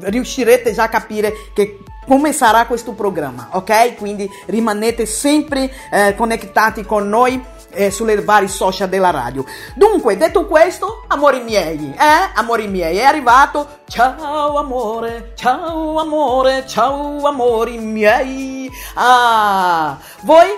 riuscirete già a capire che come sarà questo programma, ok? Quindi rimanete sempre eh, connettati con noi eh, sulle vari social della radio. Dunque, detto questo, amori miei, eh? Amori miei, è arrivato. Ciao amore, ciao amore, ciao amori miei. Ah, voi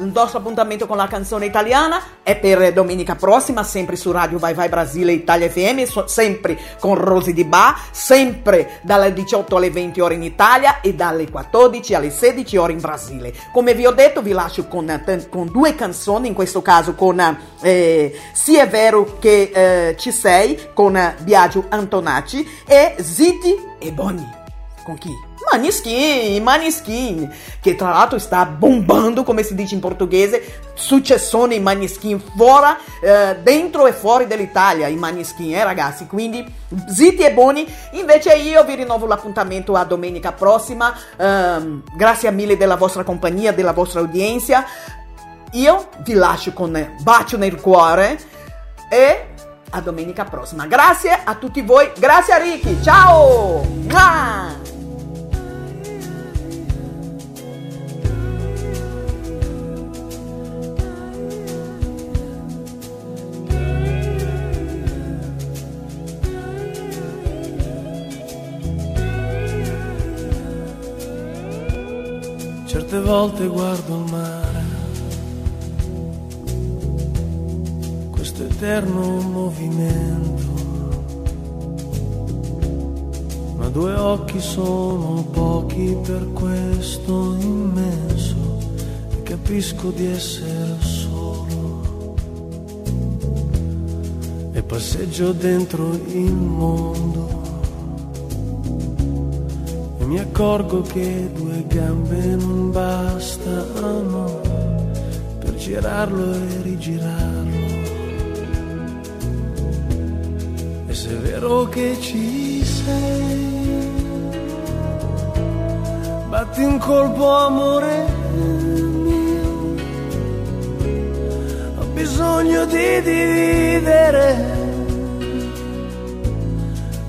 il nostro appuntamento con la canzone italiana è per domenica prossima, sempre su Radio Vai Vai Brasile Italia FM, so- sempre con Rosy Di Ba, sempre dalle 18 alle 20 ore in Italia e dalle 14 alle 16 ore in Brasile. Come vi ho detto, vi lascio con, con due canzoni, in questo caso con eh, Sì è vero che eh, ci sei, con Biagio Antonacci e Ziti e Boni. Con chi? Maniskin, Maniskin, che tra l'altro sta bombando, come si dice in portoghese, successone in Maniskin, fuori, eh, dentro e fuori dell'Italia, i Maniskin, eh ragazzi, quindi zitti e buoni, invece io vi rinnovo l'appuntamento a domenica prossima, eh, grazie mille della vostra compagnia, della vostra udienza, io vi lascio con bacio nel cuore e a domenica prossima. Grazie a tutti voi, grazie a Ricky, ciao! Volte guardo il mare, questo eterno movimento, ma due occhi sono pochi per questo immenso e capisco di essere solo. E passeggio dentro il mondo accorgo che due gambe non bastano per girarlo e rigirarlo. E se è vero che ci sei, batti un colpo amore mio, ho bisogno di dividere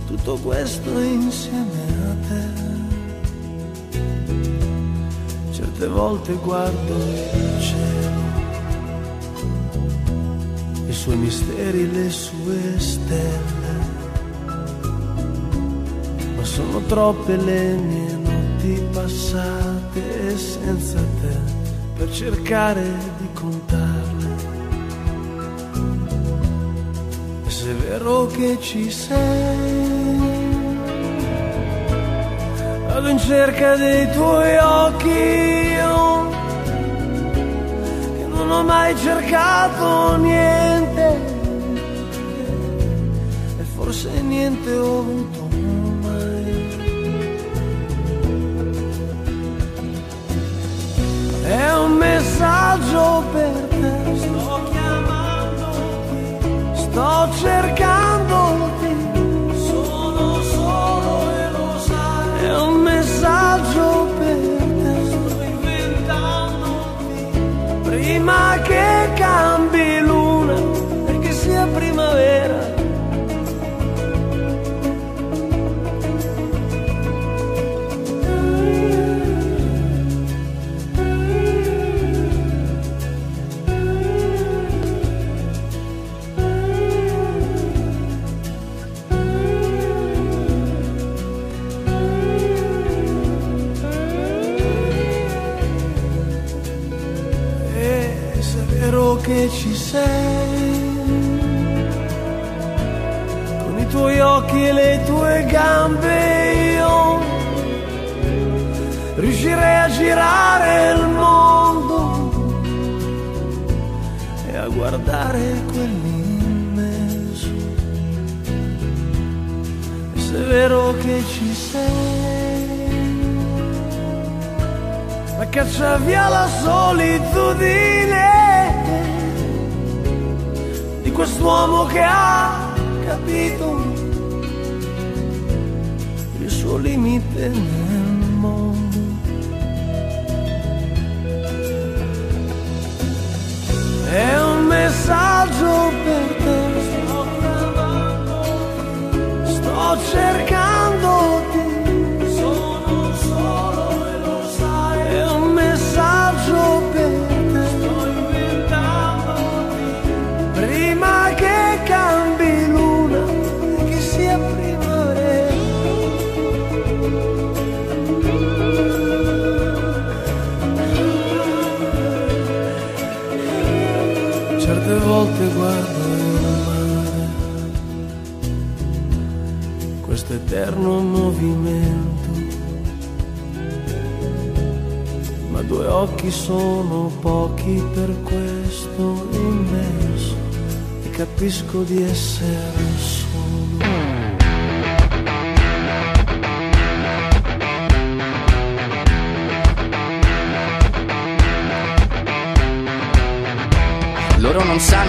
tutto questo insieme certe volte guardo il cielo, i suoi misteri, le sue stelle, ma sono troppe le mie notti passate senza te per cercare di contarle. E se è vero che ci sei, vado in cerca dei tuoi occhi non ho mai cercato niente e forse niente ho avuto mai. È un messaggio per te, sto chiamando, sto cercando gambe io riuscirei a girare il mondo e a guardare quell'immenso. E se è vero che ci sei, ma caccia via la solitudine di quest'uomo che ha capito suo limite nel mondo. È un messaggio per te. Sto cercandoti. Movimento, ma due occhi sono pochi per questo immenso e capisco di essere solo. Loro non sanno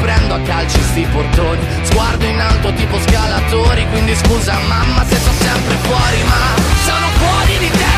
prendo a calci sti portoni. Sguardo in alto tipo scalatori Quindi scusa mamma se sto sempre fuori Ma sono fuori di testa